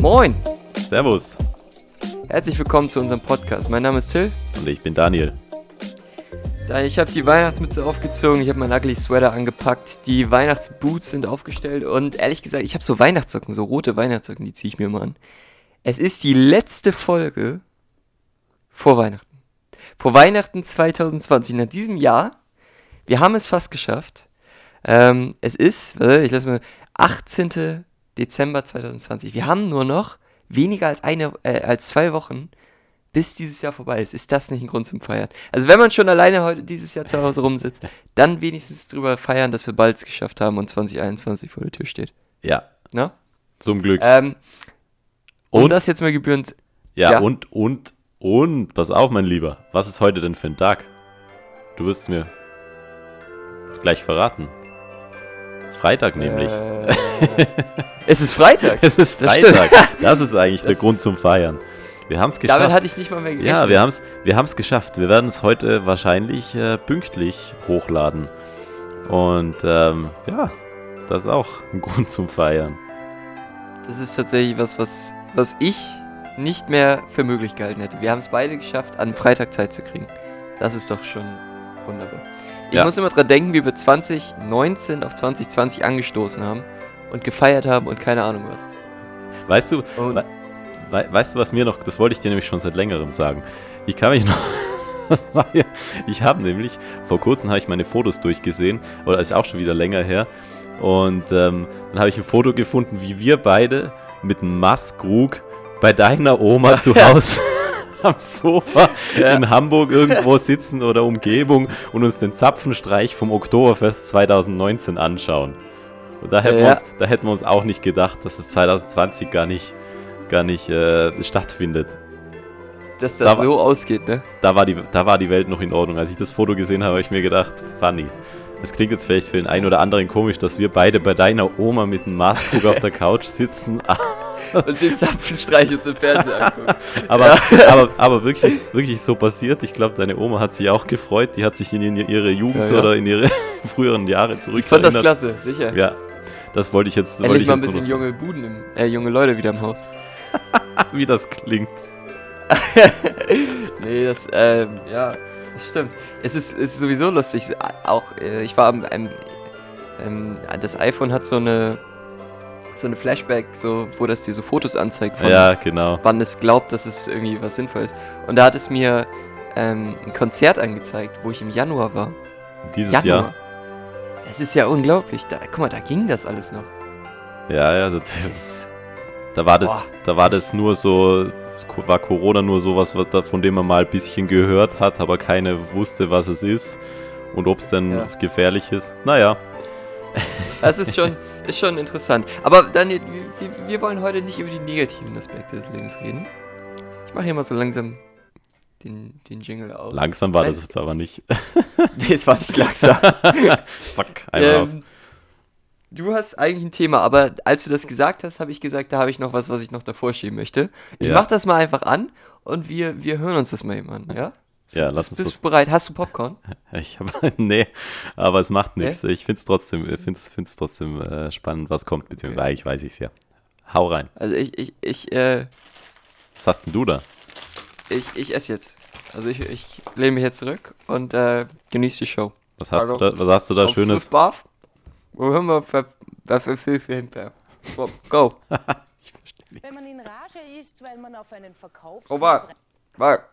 Moin! Servus. Herzlich willkommen zu unserem Podcast. Mein Name ist Till. Und ich bin Daniel. Da ich habe die Weihnachtsmütze aufgezogen, ich habe meinen ugly Sweater angepackt, die Weihnachtsboots sind aufgestellt und ehrlich gesagt, ich habe so Weihnachtssocken, so rote Weihnachtssocken, die ziehe ich mir mal an. Es ist die letzte Folge vor Weihnachten. Vor Weihnachten 2020, nach diesem Jahr. Wir haben es fast geschafft. Ähm, es ist, ich lasse mal, 18. Dezember 2020. Wir haben nur noch weniger als eine, äh, als zwei Wochen, bis dieses Jahr vorbei ist. Ist das nicht ein Grund zum Feiern? Also wenn man schon alleine heute dieses Jahr zu Hause rumsitzt, dann wenigstens drüber feiern, dass wir bald es geschafft haben und 2021 vor der Tür steht. Ja, Na? zum Glück. Ähm, um Und? das jetzt mal gebührend. ja, ja. und, und, und, pass auf, mein Lieber. Was ist heute denn für ein Tag? Du wirst mir gleich verraten. Freitag nämlich. Äh, es ist Freitag. es ist das Freitag. Das, ist eigentlich der Das- Grund zum Feiern. Wir haben es geschafft. Damit hatte ich nicht mal mehr gerechnet. ja, wir haben es wir haben's geschafft. Wir werden es heute wahrscheinlich äh, pünktlich hochladen. Und ähm, ja, das ist auch ein Grund zum Feiern. Das ist tatsächlich was, was, was ich nicht mehr für möglich gehalten hätte. Wir haben es beide geschafft, an Freitag Zeit zu kriegen. Das ist doch schon wunderbar. Ich Ja. muss immer dran denken, wie wir 2019 auf 2020 angestoßen haben und gefeiert haben und keine Ahnung was. Weißt du, We wei- weißt du, was mir noch, das wollte ich dir nämlich schon seit längerem sagen. Ich kann mich noch, ja, ich habe nämlich, vor kurzem habe ich meine Fotos durchgesehen, oder ist auch schon wieder länger her, und ähm, dann habe ich ein Foto gefunden, wie wir beide mit einem Maßkrug bei deiner Oma zu Hause am Sofa Ja. in Hamburg irgendwo sitzen oder Umgebung und uns den Zapfenstreich vom Oktoberfest 2019 anschauen. Und da hätten, wir Ja. uns, da hätten wir uns auch nicht gedacht, dass es 2020 gar nicht, gar nicht äh, stattfindet. dass das da so ausgeht, ne? Da war, die, da war die Welt noch in Ordnung. Als ich das Foto gesehen habe, habe ich mir gedacht, funny. Es klingt jetzt vielleicht für den einen oder anderen komisch, dass wir beide bei deiner Oma mit einem Maßkrug auf der Couch sitzen, Und den Zapfenstreich uns im Fernsehen angucken. aber, aber, aber wirklich, wirklich so passiert. Ich glaube, deine Oma hat sich auch gefreut. Die hat sich in ihre Jugend Ja, ja. oder in ihre früheren Jahre Ich zurück fand das klasse, sicher. Ja, das wollte ich jetzt, wollte Endlich ich mal ein bisschen junge Buden, im, äh, junge Leute wieder im Haus. wie das klingt. nee, das, ähm, ja, das stimmt. Es ist, es ist sowieso lustig. Auch, äh, ich war am, am ähm, das iPhone hat so eine, so eine Flashback, so, wo das dir so Fotos anzeigt von Ja, genau. wann es glaubt, dass es irgendwie was sinnvoll ist. Und da hat es mir ähm, ein Konzert angezeigt, wo ich im Januar war. Dieses Januar. Jahr. Das ist ja unglaublich. Da, guck mal, da ging das alles noch. Ja, ja, Das das, ist, da war das, Boah. da war das nur so, war Corona nur sowas, was da, von dem man mal ein bisschen gehört hat, aber keine wusste, was es ist und ob es denn Ja. gefährlich ist. Naja, das ist schon, ist schon interessant. Aber Daniel, wir, wir- wollen heute nicht über die negativen Aspekte des Lebens reden. Ich mache hier mal so langsam den, den Jingle aus. langsam war das jetzt aber nicht. Nee, es war nicht langsam. Zack, einmal ähm, du hast eigentlich ein Thema, aber als du das gesagt hast, habe ich gesagt, da habe ich noch was, was ich noch davor schieben möchte. Ich Ja. mach das mal einfach an und wir, wir hören uns das mal eben an, ja? Ja, lass uns Bist das. du bereit? Hast du Popcorn? Ich habe, nee, aber es macht nichts. Ich finde es trotzdem, ich find's, find's trotzdem äh, spannend, was kommt, beziehungsweise eigentlich weiß ich es ja. Hau rein. Also ich, ich, ich, äh, Was hast denn du da? ich, ich esse jetzt. Also ich, ich lehne mich jetzt zurück und äh, genieße die Show. Was hast Also, du da, was hast du da Auf Schönes? Barf? Wo hören wir für, für, für, für, für hinter? Go, Go. Ich verstehe Wenn man nichts. in Rage ist, weil man auf einen Verkaufs... Oh, warte. Warte.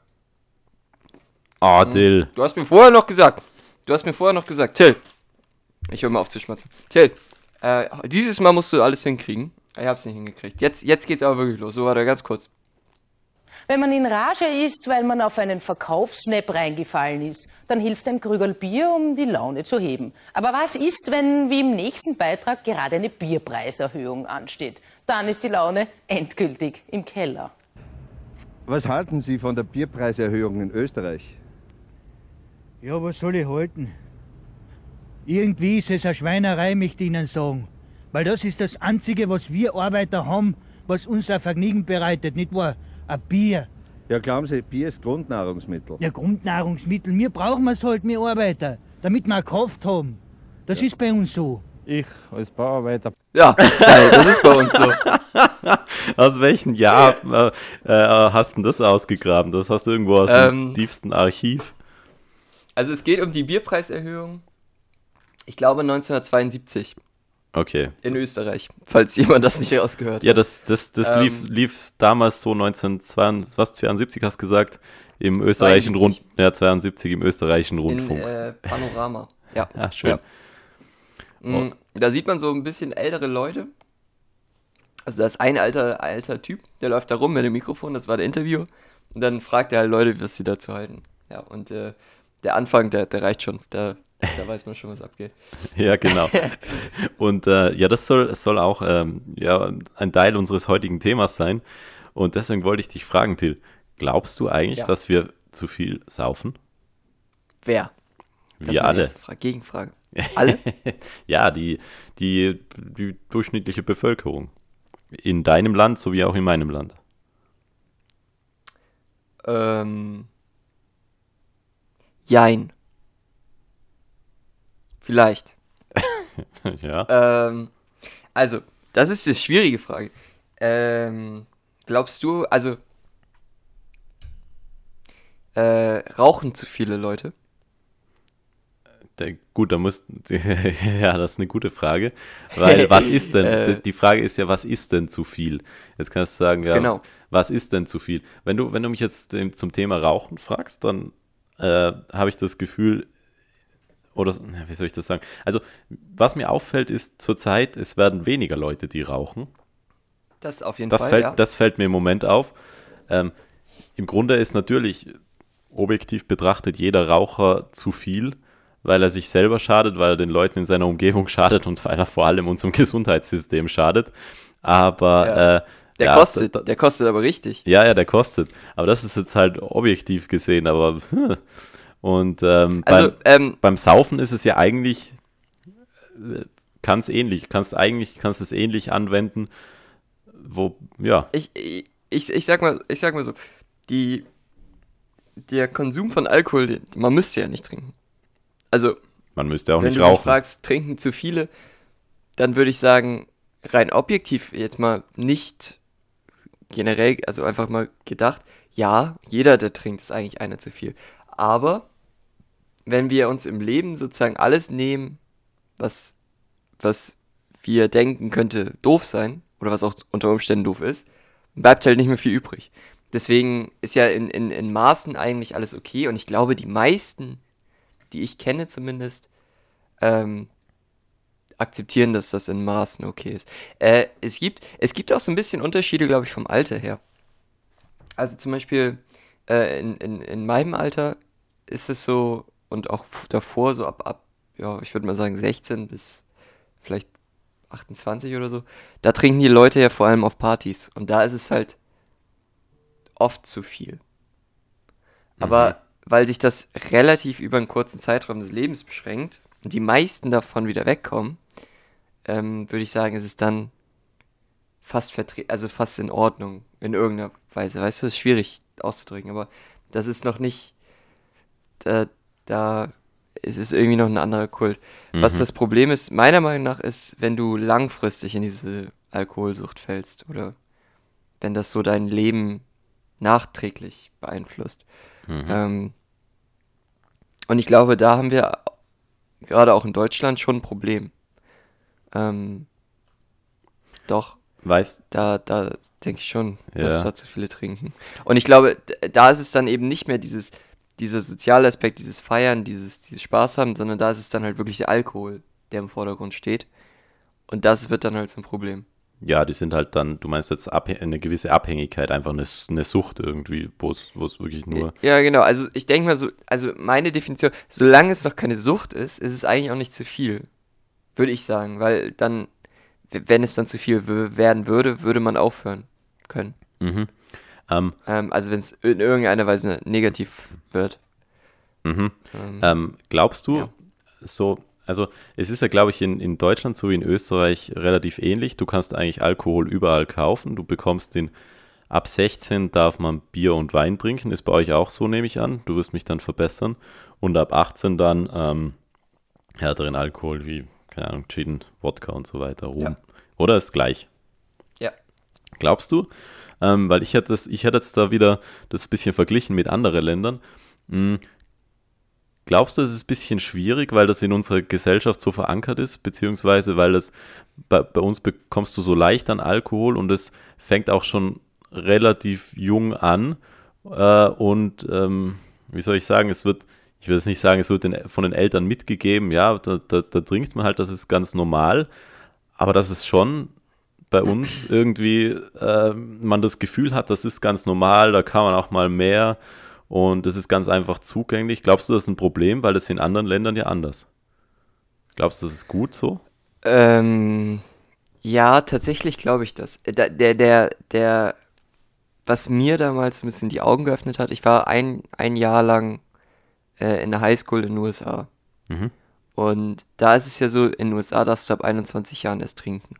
Oh, Dill. Du hast mir vorher noch gesagt. Du hast mir vorher noch gesagt, Till. Ich höre mal auf zu schmatzen. Till, äh, dieses Mal musst du alles hinkriegen. Ich hab's nicht hingekriegt. Jetzt, jetzt geht's aber wirklich los. So, warte, ganz kurz. Wenn man in Rage ist, weil man auf einen Verkaufssnap reingefallen ist, dann hilft ein Krügerl Bier, um die Laune zu heben. Aber was ist, wenn wie im nächsten Beitrag gerade eine Bierpreiserhöhung ansteht? Dann ist die Laune endgültig im Keller. Was halten Sie von der Bierpreiserhöhung in Österreich? Ja, was soll ich halten? Irgendwie ist es eine Schweinerei, möchte ich Ihnen sagen. Weil das ist das Einzige, was wir Arbeiter haben, was uns ein Vergnügen bereitet, nicht wahr? Ein Bier. Ja, glauben Sie, Bier ist Grundnahrungsmittel. Ja, Grundnahrungsmittel. Wir brauchen es halt, wir Arbeiter. damit wir Kraft haben. Das ist bei uns so. Ich als Bauarbeiter Ja, das ist bei uns so. Aus welchem Jahr äh, äh, hast du das ausgegraben? Das hast du irgendwo aus dem Ähm, tiefsten Archiv. Also es geht um die Bierpreiserhöhung. Ich glaube 1972 Okay. in Österreich, falls jemand das nicht rausgehört Ja, hat. das, das, das Ähm, lief, lief damals so 1972, was, 72 hast du gesagt, im österreichischen 72. Rund, ja, 72 im österreichischen in Rundfunk. äh, Panorama. Ja. ah, schön. Ja. Mm, Da sieht man so ein bisschen ältere Leute. Also da ist ein alter, alter Typ, der läuft da rum mit dem Mikrofon, das war der Interview. Und dann fragt er halt Leute, was sie dazu halten. Ja, und äh, der Anfang, der, der reicht schon. Da, da weiß man schon, was abgeht. Ja, genau. Und äh, ja, das soll, soll auch ähm, ja, ein Teil unseres heutigen Themas sein. Und deswegen wollte ich dich fragen, Till, glaubst du eigentlich, Ja. dass wir zu viel saufen? Wer? Das Wir alle. Frage. Gegenfrage. Alle? Ja, die, die, die durchschnittliche Bevölkerung. In deinem Land sowie auch in meinem Land. ähm. Jein. Vielleicht. ja. Ähm, also, das ist eine schwierige Frage. Ähm, glaubst du, also, äh, rauchen zu viele Leute? Der, gut, da muss. ja, das ist eine gute Frage. Weil, was ist denn? Äh. die- Frage ist ja, was ist denn zu viel? Jetzt kannst du sagen, ja, Genau. was ist denn zu viel? Wenn du, wenn du mich jetzt zum Thema Rauchen fragst, dann äh, habe ich das Gefühl, oder wie soll ich das sagen? Also, was mir auffällt, ist zurzeit, es werden weniger Leute, die rauchen. Das auf jeden Das, Fall, fällt, ja. das fällt mir im Moment auf. Ähm, Im Grunde ist natürlich objektiv betrachtet jeder Raucher zu viel, weil er sich selber schadet, weil er den Leuten in seiner Umgebung schadet und weil er vor allem unserem Gesundheitssystem schadet. Aber Ja. äh, der ja, kostet, da- da- der kostet aber richtig. ja, ja, der kostet. Aber das ist jetzt halt objektiv gesehen, aber und ähm, Also, beim, ähm, beim Saufen ist es ja eigentlich kann es ähnlich, kannst eigentlich kannst es ähnlich anwenden, wo ja, ich, ich, ich, sag mal, ich sag mal so, die, der Konsum von Alkohol, den- man müsste ja nicht trinken. Also, man müsste auch wenn nicht du mich rauchen. fragst, trinken zu viele, dann würde ich sagen, rein objektiv jetzt mal nicht generell, also einfach mal gedacht, ja, jeder, der trinkt, ist eigentlich einer zu viel. Aber wenn wir uns im Leben sozusagen alles nehmen, was, was wir denken könnte doof sein, oder was auch unter Umständen doof ist, bleibt halt nicht mehr viel übrig. Deswegen ist ja in, in, in Maßen eigentlich alles okay und ich glaube, die meisten, die ich kenne zumindest, ähm, akzeptieren, dass das in Maßen okay ist. Äh, es, gibt, es gibt auch so ein bisschen Unterschiede, glaube ich, vom Alter her. Also zum Beispiel äh, in, in, in meinem Alter ist es so, und auch davor, so ab, ab ja, ich würde mal sagen 16 bis vielleicht 28 oder so, da trinken die Leute ja vor allem auf Partys. Und da ist es halt oft zu viel. Aber weil sich das relativ über einen kurzen Zeitraum des Lebens beschränkt und die meisten davon wieder wegkommen, ähm, würde ich sagen, ist es dann fast vertre also fast in Ordnung in irgendeiner Weise. Weißt du, ist schwierig auszudrücken, aber das ist noch nicht da, da ist es irgendwie noch ein anderer Kult. Was das Problem ist, meiner Meinung nach, ist, wenn du langfristig in diese Alkoholsucht fällst oder wenn das so dein Leben nachträglich beeinflusst. Ähm, und ich glaube, da haben wir gerade auch in Deutschland schon ein Problem. Ähm, doch, Weißt, da, da denke ich schon, Ja. dass da zu viele trinken. Und ich glaube, da ist es dann eben nicht mehr dieses, dieser soziale Aspekt, dieses Feiern, dieses, dieses Spaß haben, sondern da ist es dann halt wirklich der Alkohol, der im Vordergrund steht. Und das wird dann halt zum Problem. ja, die sind halt dann, du meinst jetzt eine gewisse Abhängigkeit, einfach eine, eine Sucht irgendwie, wo es wo es wirklich nur Ja, genau. Also ich denke mal so, also meine Definition, solange es noch keine Sucht ist, ist es eigentlich auch nicht zu viel. Würde ich sagen. Weil dann, wenn es dann zu viel werden würde, würde man aufhören können. Mhm. Ähm, Ähm, also wenn es in irgendeiner Weise negativ wird. mhm. Ähm, Ähm, glaubst du, Ja. so, also es ist ja, glaube ich, in, in Deutschland so wie in Österreich relativ ähnlich. Du kannst eigentlich Alkohol überall kaufen. Du bekommst den, ab 16 darf man Bier und Wein trinken. Ist bei euch auch so, nehme ich an. Du wirst mich dann verbessern. Und ab 18 dann ähm, härteren Alkohol wie, keine Ahnung, Gin, Wodka und so weiter, Rum. Ja. Oder ist gleich? Ja. Glaubst du? Ähm, weil ich hätte, das, ich hätte jetzt da wieder das bisschen verglichen mit anderen Ländern. Hm, Glaubst du, es ist ein bisschen schwierig, weil das in unserer Gesellschaft so verankert ist, beziehungsweise weil das bei, bei uns bekommst du so leicht an Alkohol und es fängt auch schon relativ jung an äh, und ähm, wie soll ich sagen, es wird, ich will jetzt nicht sagen, es wird den, von den Eltern mitgegeben, ja, da, da, da trinkt man halt, das ist ganz normal, aber das ist schon bei uns irgendwie äh, man das Gefühl hat, das ist ganz normal, da kann man auch mal mehr und es ist ganz einfach zugänglich. Glaubst du, das ist ein Problem, weil das in anderen Ländern ja anders? Glaubst du, das ist gut so? Ähm, ja, tatsächlich glaube ich das. Da- Der, der, der, was mir damals ein bisschen die Augen geöffnet hat, ich war ein, ein Jahr lang äh, in der Highschool in den USA. Mhm. Und da ist es ja so, in den USA darfst du ab 21 Jahren erst trinken.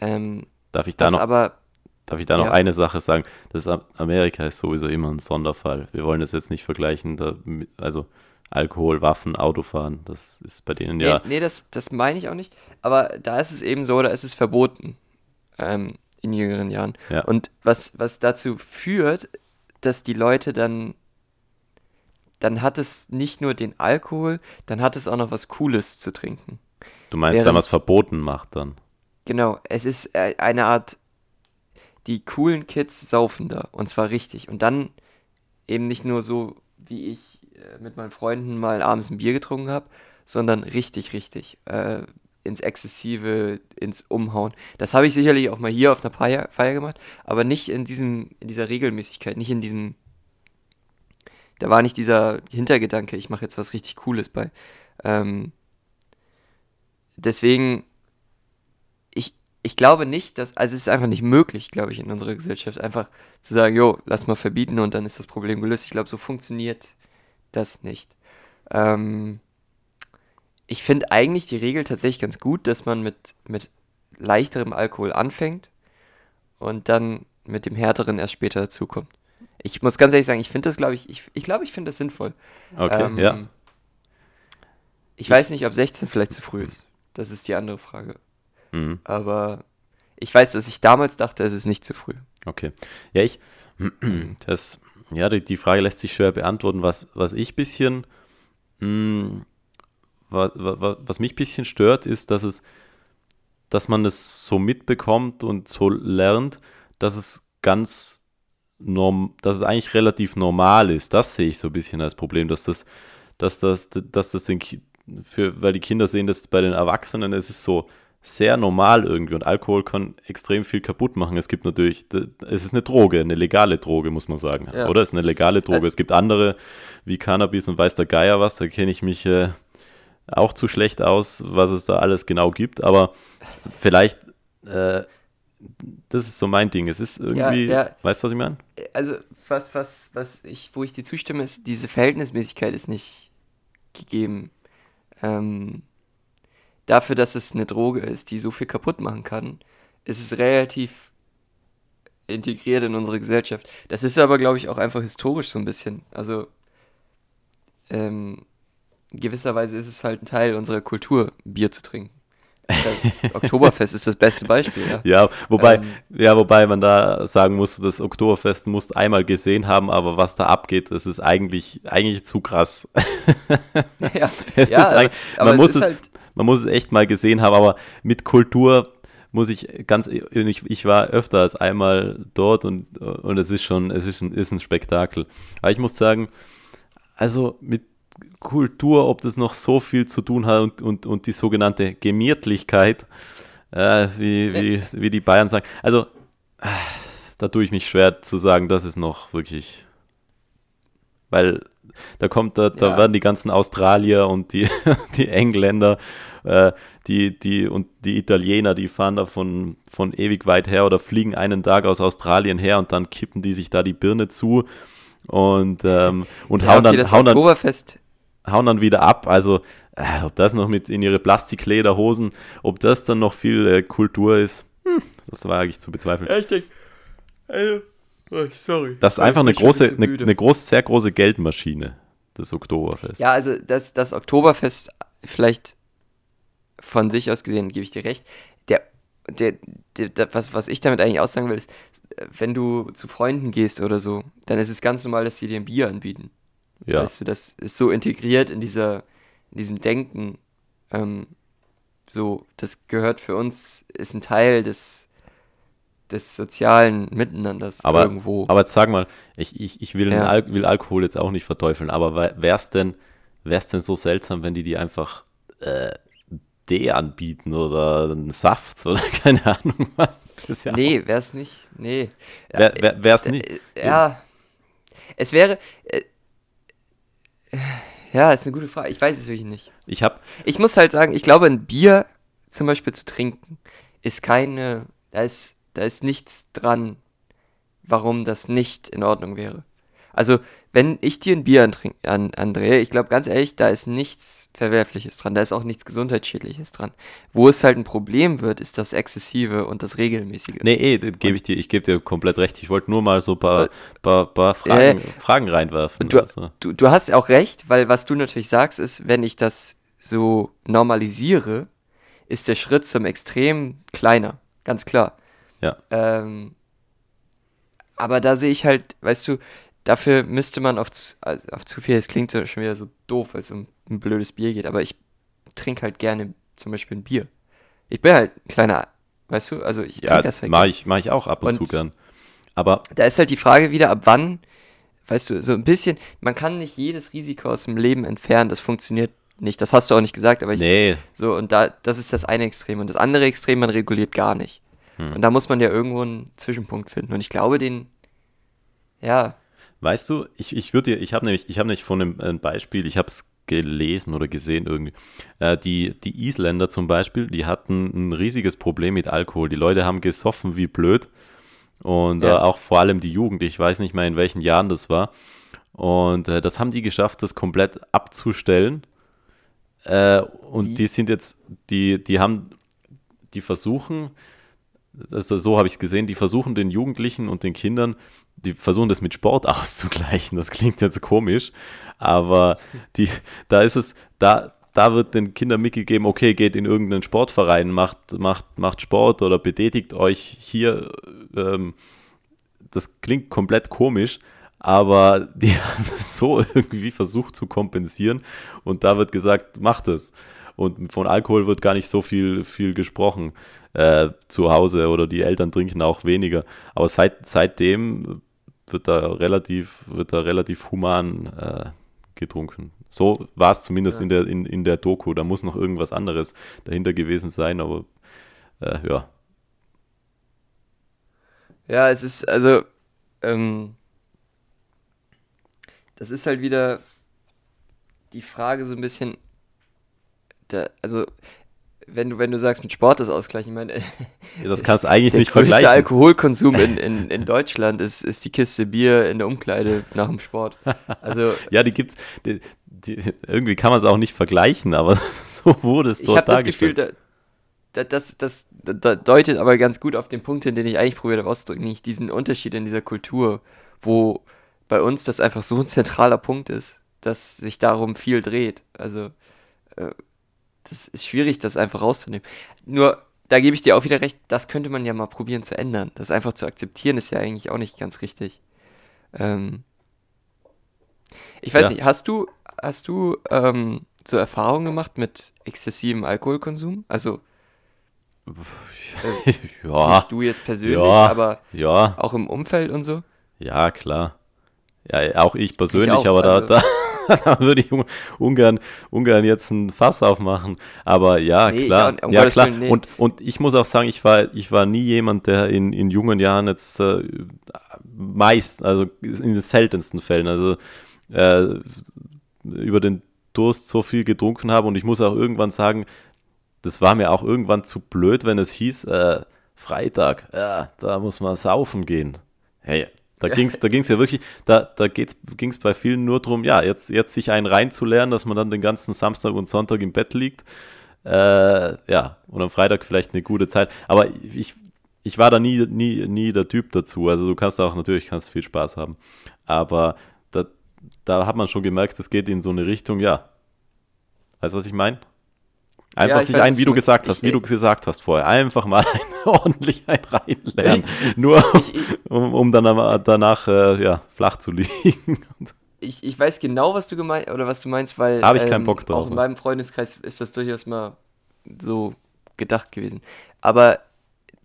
Ähm, Darf ich da noch aber, Darf ich da noch Ja. eine Sache sagen? Das Am- Amerika ist sowieso immer ein Sonderfall. Wir wollen das jetzt nicht vergleichen. Da, also Alkohol, Waffen, Autofahren, das ist bei denen ja. nee, nee das, das meine ich auch nicht. Aber da ist es eben so, da ist es verboten ähm, in jüngeren Jahren. Ja. Und was, was dazu führt, dass die Leute dann, dann hat es nicht nur den Alkohol, dann hat es auch noch was Cooles zu trinken. Du meinst, wenn während- man es verboten macht dann. Genau, es ist äh, eine Art, die coolen Kids saufen da und zwar richtig. Und dann eben nicht nur so, wie ich äh, mit meinen Freunden mal abends ein Bier getrunken habe, sondern richtig, richtig. Äh, ins Exzessive, ins Umhauen. Das habe ich sicherlich auch mal hier auf einer Feier, Feier gemacht, aber nicht in diesem, in dieser Regelmäßigkeit, nicht in diesem. Da war nicht dieser Hintergedanke, ich mache jetzt was richtig Cooles bei. Ähm, deswegen ich, ich glaube nicht, dass, also es ist einfach nicht möglich, glaube ich, in unserer Gesellschaft, einfach zu sagen, jo, lass mal verbieten und dann ist das Problem gelöst. Ich glaube, so funktioniert das nicht. Ähm, ich finde eigentlich die Regel tatsächlich ganz gut, dass man mit, mit leichterem Alkohol anfängt und dann mit dem härteren erst später dazukommt. Ich muss ganz ehrlich sagen, ich finde das, glaube ich, ich, ich glaube, ich finde das sinnvoll. Okay, Ähm, ja. Ich weiß nicht, ob 16 vielleicht zu früh ist. Das ist die andere Frage. Mhm. Aber ich weiß, dass ich damals dachte, es ist nicht zu früh. Okay. Ja, ich, das, ja, die, die Frage lässt sich schwer beantworten. Was, was ich bisschen, mh, was, was, was mich ein bisschen stört, ist, dass es, dass man es so mitbekommt und so lernt, dass es ganz norm, dass es eigentlich relativ normal ist. Das sehe ich so ein bisschen als Problem, dass das, dass das, dass das den, für, weil die Kinder sehen, dass bei den Erwachsenen ist es so sehr normal irgendwie und Alkohol kann extrem viel kaputt machen. Es gibt natürlich, es ist eine Droge, eine legale Droge, muss man sagen. Ja. Oder? Es ist eine legale Droge. Es gibt andere wie Cannabis und weiß der Geier was, da kenne ich mich äh, auch zu schlecht aus, was es da alles genau gibt, aber vielleicht, äh, das ist so mein Ding. Es ist irgendwie, ja. weißt du, was ich meine? Also, was, was, was ich, wo ich dir zustimme, ist, diese Verhältnismäßigkeit ist nicht gegeben. Ähm, dafür, dass es eine Droge ist, die so viel kaputt machen kann, ist es relativ integriert in unsere Gesellschaft. Das ist aber, glaube ich, auch einfach historisch so ein bisschen. Also, ähm, in gewisser Weise ist es halt ein Teil unserer Kultur, Bier zu trinken. Der Oktoberfest ist das beste Beispiel, ja. Ja, wobei, Ähm. ja, wobei man da sagen muss, das Oktoberfest musst einmal gesehen haben, aber was da abgeht, das ist eigentlich, eigentlich zu krass. ja, Es ja aber, man, es muss es, halt, man muss es echt mal gesehen haben, aber mit Kultur muss ich ganz, ich, ich war öfter als einmal dort und, und es ist schon, es ist ein, ist ein Spektakel. Aber ich muss sagen, also mit Kultur, ob das noch so viel zu tun hat und, und, und die sogenannte Gemütlichkeit, äh, wie, wie, wie die Bayern sagen. Also, äh, da tue ich mich schwer zu sagen, das ist noch wirklich. Weil da kommt, da, da Ja. werden die ganzen Australier und die, die Engländer, äh, die, die und die Italiener, die fahren da von, von ewig weit her oder fliegen einen Tag aus Australien her und dann kippen die sich da die Birne zu und, ähm, und ja, hauen, okay, dann, das hauen, dann, Oktoberfest, hauen dann wieder ab. Also, äh, ob das noch mit in ihre Plastiklederhosen, ob das dann noch viel äh, Kultur ist, hm, das war eigentlich zu bezweifeln. ich denke, also, oh, sorry. Das ist einfach eine große, eine, eine groß, sehr große Geldmaschine, das Oktoberfest. Ja, also das, das Oktoberfest vielleicht von sich aus gesehen, gebe ich dir recht. Der, der, der, der, was, was ich damit eigentlich aussagen will, ist, wenn du zu Freunden gehst oder so, dann ist es ganz normal, dass die dir ein Bier anbieten. Ja. Weißt du, das ist so integriert in dieser, in diesem Denken. Ähm, so, das gehört für uns, ist ein Teil des, des sozialen Miteinanders aber, irgendwo. Aber jetzt sag mal, ich, ich, ich will, Ja. Al will Alkohol jetzt auch nicht verteufeln, aber wäre es denn, wär's denn so seltsam, wenn die die einfach äh, D anbieten oder einen Saft oder keine Ahnung was? Das ja nee, wär's nicht. Nee. Wär, wär, wär's nicht. Äh, Ja. Es wäre. Ja, ist eine gute Frage. Ich weiß es wirklich nicht. Ich habe Ich muss halt sagen, ich glaube, ein Bier zum Beispiel zu trinken ist keine. Da ist, da ist nichts dran, warum das nicht in Ordnung wäre. Also, wenn ich dir ein Bier an, andrehe, ich glaube ganz ehrlich, da ist nichts Verwerfliches dran, da ist auch nichts Gesundheitsschädliches dran. Wo es halt ein Problem wird, ist das Exzessive und das Regelmäßige. Nee, eh, das gebe ich dir, ich gebe dir komplett recht. Ich wollte nur mal so ein paar, Äh, paar, paar Fragen, Fragen reinwerfen. Du, also. du, du hast auch recht, weil was du natürlich sagst, ist, wenn ich das so normalisiere, ist der Schritt zum Extrem kleiner. Ganz klar. Ja. Ähm, aber da sehe ich halt, weißt du, dafür müsste man auf zu, also auf zu viel, es klingt so schon wieder so doof, weil es um ein blödes Bier geht, aber ich trinke halt gerne zum Beispiel ein Bier. Ich bin halt ein kleiner, weißt du, also ich Ja, trinke das halt gerne. ich, mach ich auch ab und, zu Und- gern. Aber Da ist halt die Frage wieder, ab wann, weißt du, so ein bisschen, man kann nicht jedes Risiko aus dem Leben entfernen, das funktioniert nicht. Das hast du auch nicht gesagt, aber ich nee, so und da das ist das eine Extrem und das andere Extrem, man reguliert gar nicht. Hm. Und da muss man ja irgendwo einen Zwischenpunkt finden und ich glaube, den ja, weißt du, ich, ich würde dir, ich habe nämlich, ich habe nämlich von einem ein Beispiel, ich habe es gelesen oder gesehen irgendwie. Äh, die, die Isländer zum Beispiel, die hatten ein riesiges Problem mit Alkohol. Die Leute haben gesoffen wie blöd. Und Ja. äh, auch vor allem die Jugend, ich weiß nicht mehr in welchen Jahren das war. Und äh, das haben die geschafft, das komplett abzustellen. Äh, und Wie? die sind jetzt, die, die haben, die versuchen, also so habe ich es gesehen, die versuchen den Jugendlichen und den Kindern, die versuchen das mit Sport auszugleichen. Das klingt jetzt komisch, aber die, da ist es, da, da wird den Kindern mitgegeben, okay, geht in irgendeinen Sportverein, macht, macht, macht Sport oder betätigt euch hier. Ähm, das klingt komplett komisch, aber die haben es so irgendwie versucht zu kompensieren und da wird gesagt, macht es. Und von Alkohol wird gar nicht so viel, viel gesprochen äh, zu Hause oder die Eltern trinken auch weniger. Aber seit, seitdem wird da relativ, wird da relativ human äh, getrunken. So war es zumindest Ja. in, der, in, in der Doku. Da muss noch irgendwas anderes dahinter gewesen sein, aber äh, ja. Ja, es ist, also, ähm, das ist halt wieder die Frage so ein bisschen, da, also, wenn du, wenn du sagst, mit Sport das ausgleichen, ich meine, Das kannst du eigentlich der nicht vergleichen. Alkoholkonsum in, in, in Deutschland ist, ist die Kiste Bier in der Umkleide nach dem Sport. Also, Ja, die gibt's. Die, die, irgendwie kann man es auch nicht vergleichen, aber so wurde es ich dort habe das Gefühl, dargestellt. da, da, das, das, da deutet aber ganz gut auf den Punkt hin, den ich eigentlich probiert habe auszudrücken, nicht diesen Unterschied in dieser Kultur, wo bei uns das einfach so ein zentraler Punkt ist, dass sich darum viel dreht. Also, äh, das ist schwierig, das einfach rauszunehmen. Nur, da gebe ich dir auch wieder recht, das könnte man ja mal probieren zu ändern. Das einfach zu akzeptieren, ist ja eigentlich auch nicht ganz richtig. Ähm, ich weiß Ja. nicht, hast du, hast du ähm, so Erfahrungen gemacht mit exzessivem Alkoholkonsum? Also, ja, nicht du jetzt persönlich, ja. aber ja, auch im Umfeld und so? ja, klar. Ja, auch ich persönlich, auch, aber also- da, da, da würde ich un- ungern, ungern jetzt ein Fass aufmachen. Aber ja, Nee, klar. ja, um ja, klar. Willen, nee. Und, und ich muss auch sagen, ich war, ich war nie jemand, der in, in jungen Jahren jetzt äh, meist, also in den seltensten Fällen, also äh, über den Durst so viel getrunken habe. Und ich muss auch irgendwann sagen, das war mir auch irgendwann zu blöd, wenn es hieß, äh, Freitag, ja, da muss man saufen gehen. Hey, da ging es da ging's ja wirklich, da, da ging es bei vielen nur darum, ja, jetzt, jetzt sich einen reinzulernen, dass man dann den ganzen Samstag und Sonntag im Bett liegt. Äh, ja, und am Freitag vielleicht eine gute Zeit. Aber ich, ich war da nie, nie, nie der Typ dazu. Also du kannst auch natürlich kannst viel Spaß haben. Aber da, da hat man schon gemerkt, es geht in so eine Richtung, ja. Weißt du, was ich meine? Einfach Ja, ich sich weiß, ein, wie du gesagt meinst. hast, wie Ich- du gesagt hast vorher, einfach mal ordentlich ein reinlernen. Nur Ich, ich, um, um dann danach äh, ja, flach zu liegen. ich, ich weiß genau, was du gemeint oder was du meinst, weil Hab ich keinen Bock drauf, auch in ne? meinem Freundeskreis ist das durchaus mal so gedacht gewesen. Aber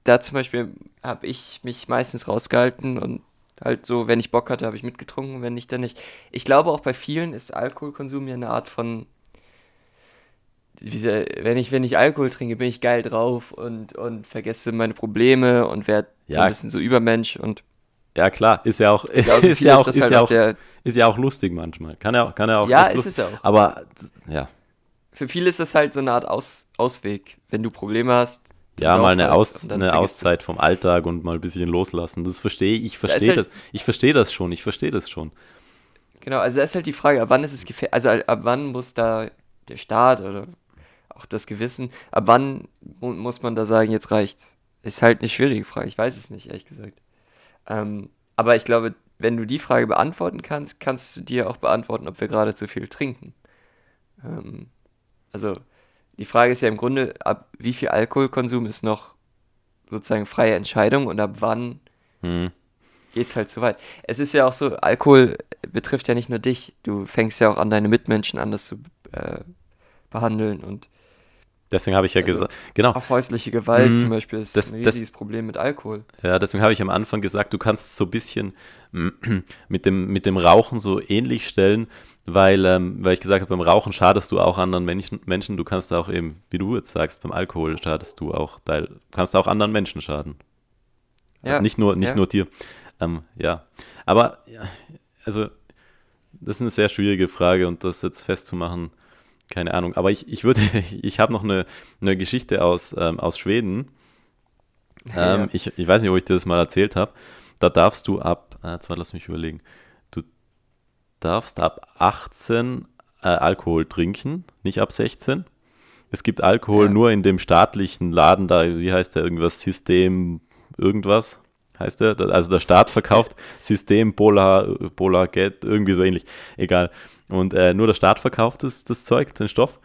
da zum Beispiel habe ich mich meistens rausgehalten und halt so, wenn ich Bock hatte, habe ich mitgetrunken, wenn nicht, dann nicht. Ich glaube auch bei vielen ist Alkoholkonsum ja eine Art von wenn ich, wenn ich Alkohol trinke, bin ich geil drauf und, und vergesse meine Probleme und werde so Ja. ein bisschen so Übermensch und Ja, klar, ist ja auch, ist viel ja auch, das ist halt ja auch der, ist ja auch lustig manchmal. Kann ja, auch- kann ja auch Ja, ist lustig. es auch. Aber ja, für viele ist das halt so eine Art Aus, Ausweg. Wenn du Probleme hast, ja, mal eine, halt Aus, eine Auszeit vom Alltag und mal ein bisschen loslassen. Das verstehe ich. Ich ist verstehe halt- das. Ich verstehe das schon. Ich verstehe das schon. Genau, also da ist halt die Frage, ab wann ist es gefährlich, also ab wann muss da der Staat oder auch das Gewissen, ab wann mu muss man da sagen, jetzt reicht's? Ist halt eine schwierige Frage, ich weiß es nicht, ehrlich gesagt. Ähm, aber ich glaube, wenn du die Frage beantworten kannst, kannst du dir auch beantworten, ob wir gerade zu viel trinken. Ähm, also die Frage ist ja im Grunde, ab wie viel Alkoholkonsum ist noch sozusagen freie Entscheidung und ab wann Hm. geht's halt zu weit. Es ist ja auch so, Alkohol betrifft ja nicht nur dich. Du fängst ja auch an, deine Mitmenschen anders zu äh, behandeln und Deswegen habe ich ja Also, gesagt, genau. auch häusliche Gewalt Mhm. zum Beispiel ist Das- ein das- riesiges Problem mit Alkohol. Ja, deswegen habe ich am Anfang gesagt, du kannst so ein bisschen mit dem, mit dem Rauchen so ähnlich stellen, weil, ähm, weil ich gesagt habe, beim Rauchen schadest du auch anderen Menschen, Menschen. Du kannst auch eben, wie du jetzt sagst, beim Alkohol schadest du auch, kannst auch anderen Menschen schaden. Also Ja, nicht nur, nicht ja. nur dir. Ähm, ja, aber also das ist eine sehr schwierige Frage und das jetzt festzumachen, keine Ahnung. Aber ich, ich würde, ich habe noch eine, eine Geschichte aus, ähm, aus Schweden. Ähm, Ja. ich, ich weiß nicht, ob ich dir das mal erzählt habe. Da darfst du ab, äh, warte, lass mich überlegen. Du darfst ab 18 äh, Alkohol trinken, nicht ab 16. Es gibt Alkohol Ja. nur in dem staatlichen Laden da, wie heißt der, irgendwas, System, irgendwas heißt der. Da- Also der Staat verkauft System, Polar, Polar Get, irgendwie so ähnlich. Egal. Und äh, nur der Staat verkauft das, das Zeug, den Stoff.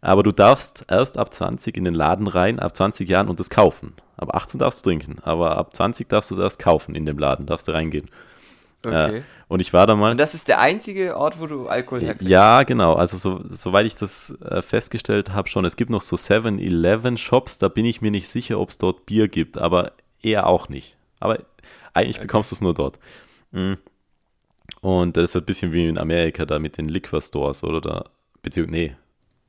Aber du darfst erst ab 20 in den Laden rein, ab 20 Jahren und das kaufen. Ab 18 darfst du trinken, aber ab 20 darfst du es erst kaufen in dem Laden, darfst du reingehen. Okay. Äh, und ich war da mal. Und das ist der einzige Ort, wo du Alkohol herkriegst. Ja, genau. Also so, soweit ich das äh, festgestellt habe schon, es gibt noch so 7-Eleven-Shops, da bin ich mir nicht sicher, ob es dort Bier gibt, aber eher auch nicht. Aber eigentlich bekommst du es nur dort. Mhm. Und das ist ein bisschen wie in Amerika da mit den Liquor Stores oder da, beziehungsweise, nee,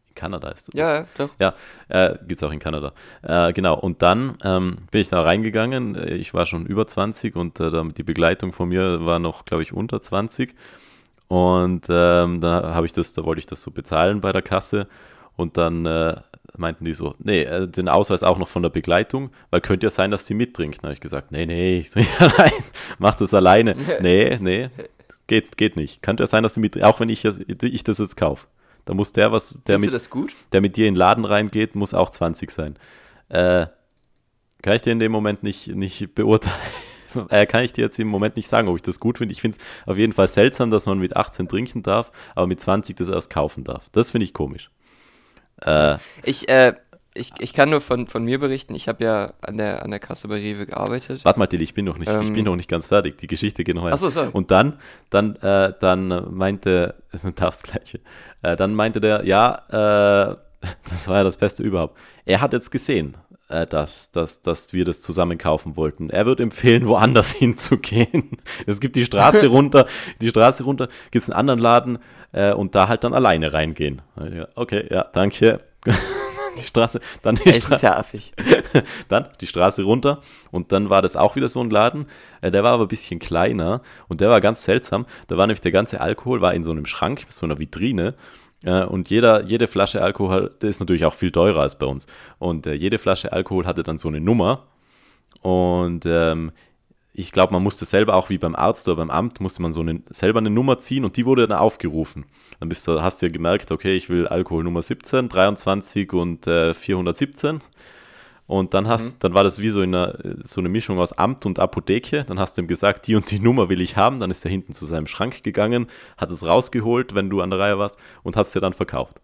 in Kanada ist das. Ja, ja, doch. Ja, äh, gibt es auch in Kanada. Äh, genau, und dann ähm, bin ich da reingegangen. Ich war schon über 20 und äh, die Begleitung von mir war noch, glaube ich, unter 20. Und ähm, da habe ich das, da wollte ich das so bezahlen bei der Kasse. Und dann äh, meinten die so, nee, äh, den Ausweis auch noch von der Begleitung, weil könnte ja sein, dass die mittrinkt. Da habe ich gesagt, nee, nee, ich trinke allein, mach das alleine. nee, nee, geht, geht nicht. Könnte ja sein, dass die mittrinkt, auch wenn ich, das- ich das jetzt kaufe. Da muss der was, der Findest mit, der mit dir in den Laden reingeht, muss auch 20 sein. Äh, kann ich dir in dem Moment nicht, nicht beurteilen. Äh, kann ich dir jetzt im Moment nicht sagen, ob ich das gut finde. Ich finde es auf jeden Fall seltsam, dass man mit 18 trinken darf, aber mit 20 das erst kaufen darf. Das finde ich komisch. Äh, Ich, äh, ich, ich kann nur von, von mir berichten, ich habe ja an der, an der Kasse bei Rewe gearbeitet. warte mal, Tilly, ich bin noch nicht, ich Ähm. bin noch nicht ganz fertig. Die Geschichte geht noch weiter. Ach so, sorry. Und dann, dann, äh, dann meinte, das ist das Gleiche. Äh, dann meinte der, ja, äh, das war ja das Beste überhaupt. Er hat jetzt gesehen, dass, dass, dass wir das zusammen kaufen wollten. Er wird empfehlen, woanders hinzugehen. Es gibt die Straße runter, die Straße runter, gibt es einen anderen Laden äh, und da halt dann alleine reingehen. Okay, ja, danke. die Straße, dann die ist ja affig. dann die Straße runter und dann war das auch wieder so ein Laden. Äh, der war aber ein bisschen kleiner und der war ganz seltsam. Da war nämlich der ganze Alkohol war in so einem Schrank, so einer Vitrine. Und jeder, jede Flasche Alkohol, der ist natürlich auch viel teurer als bei uns. Und äh, jede Flasche Alkohol hatte dann so eine Nummer. Und ähm, ich glaube, man musste selber auch wie beim Arzt oder beim Amt, musste man so eine, selber eine Nummer ziehen und die wurde dann aufgerufen. Dann bist du, hast du ja gemerkt, okay, ich will Alkohol Nummer 17, 23 und äh, 417. Und dann hast, dann war das wie so, in einer, so eine Mischung aus Amt und Apotheke. Dann hast du ihm gesagt, die und die Nummer will ich haben. Dann ist er hinten zu seinem Schrank gegangen, hat es rausgeholt, wenn du an der Reihe warst, und hat es dir dann verkauft.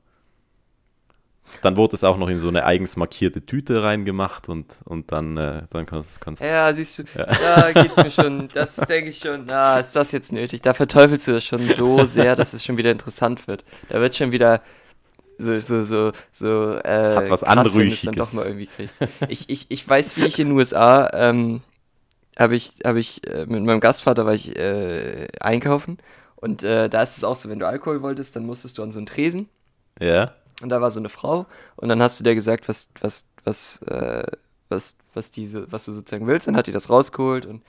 dann wurde es auch noch in so eine eigens markierte Tüte reingemacht und, und dann, äh, dann kannst du. Ja, siehst du, da geht's mir schon, das denke ich schon, na, ist das jetzt nötig? Da verteufelst du das schon so sehr, dass es schon wieder interessant wird. Da wird schon wieder so, so, so, so, äh, hat was krass, wenn dann doch mal irgendwie kriegst. Ich, ich, ich weiß, wie ich in den USA, ähm, habe ich, habe ich, äh, mit meinem Gastvater war ich äh, einkaufen. Und äh, da ist es auch so, wenn du Alkohol wolltest, dann musstest du an so einen Tresen. Ja. und da war so eine Frau. Und dann hast du der gesagt, was, was, was, äh, was, was diese, was du sozusagen willst, dann hat die das rausgeholt und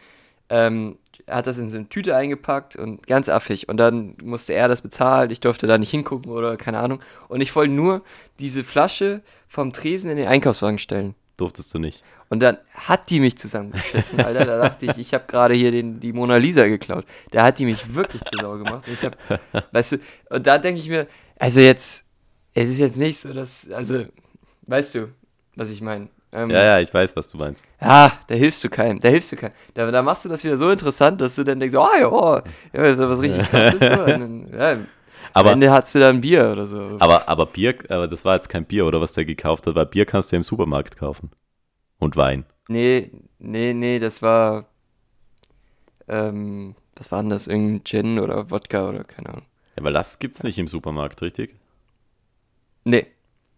ähm, hat das in so eine Tüte eingepackt und ganz affig. Und dann musste er das bezahlen, ich durfte da nicht hingucken oder keine Ahnung. Und ich wollte nur diese Flasche vom Tresen in den Einkaufswagen stellen. Durftest du nicht. Und dann hat die mich zusammengeschissen, Alter. Da dachte ich, ich habe gerade hier den, die Mona Lisa geklaut. Da hat die mich wirklich zu sauer gemacht. Und ich habe, weißt du, und da denke ich mir, also jetzt, es ist jetzt nicht so, dass, also, weißt du, was ich meine? Ähm, Ja, ja, ich weiß, was du meinst. ja, da hilfst du keinem, da hilfst du keinem. Da, da machst du das wieder so interessant, dass du dann denkst, oh ja, oh, ja, ist ja was richtig krasses. So. Und dann, ja, Aber- am Ende hast du dann Bier oder so. Aber, aber Bier, aber das war jetzt kein Bier, oder was der gekauft hat, weil Bier kannst du ja im Supermarkt kaufen. Und Wein. Nee, nee, nee, das war, ähm, was war denn das? Irgendein Gin oder Wodka oder keine Ahnung. Ja, weil das gibt's nicht im Supermarkt, richtig? Nee,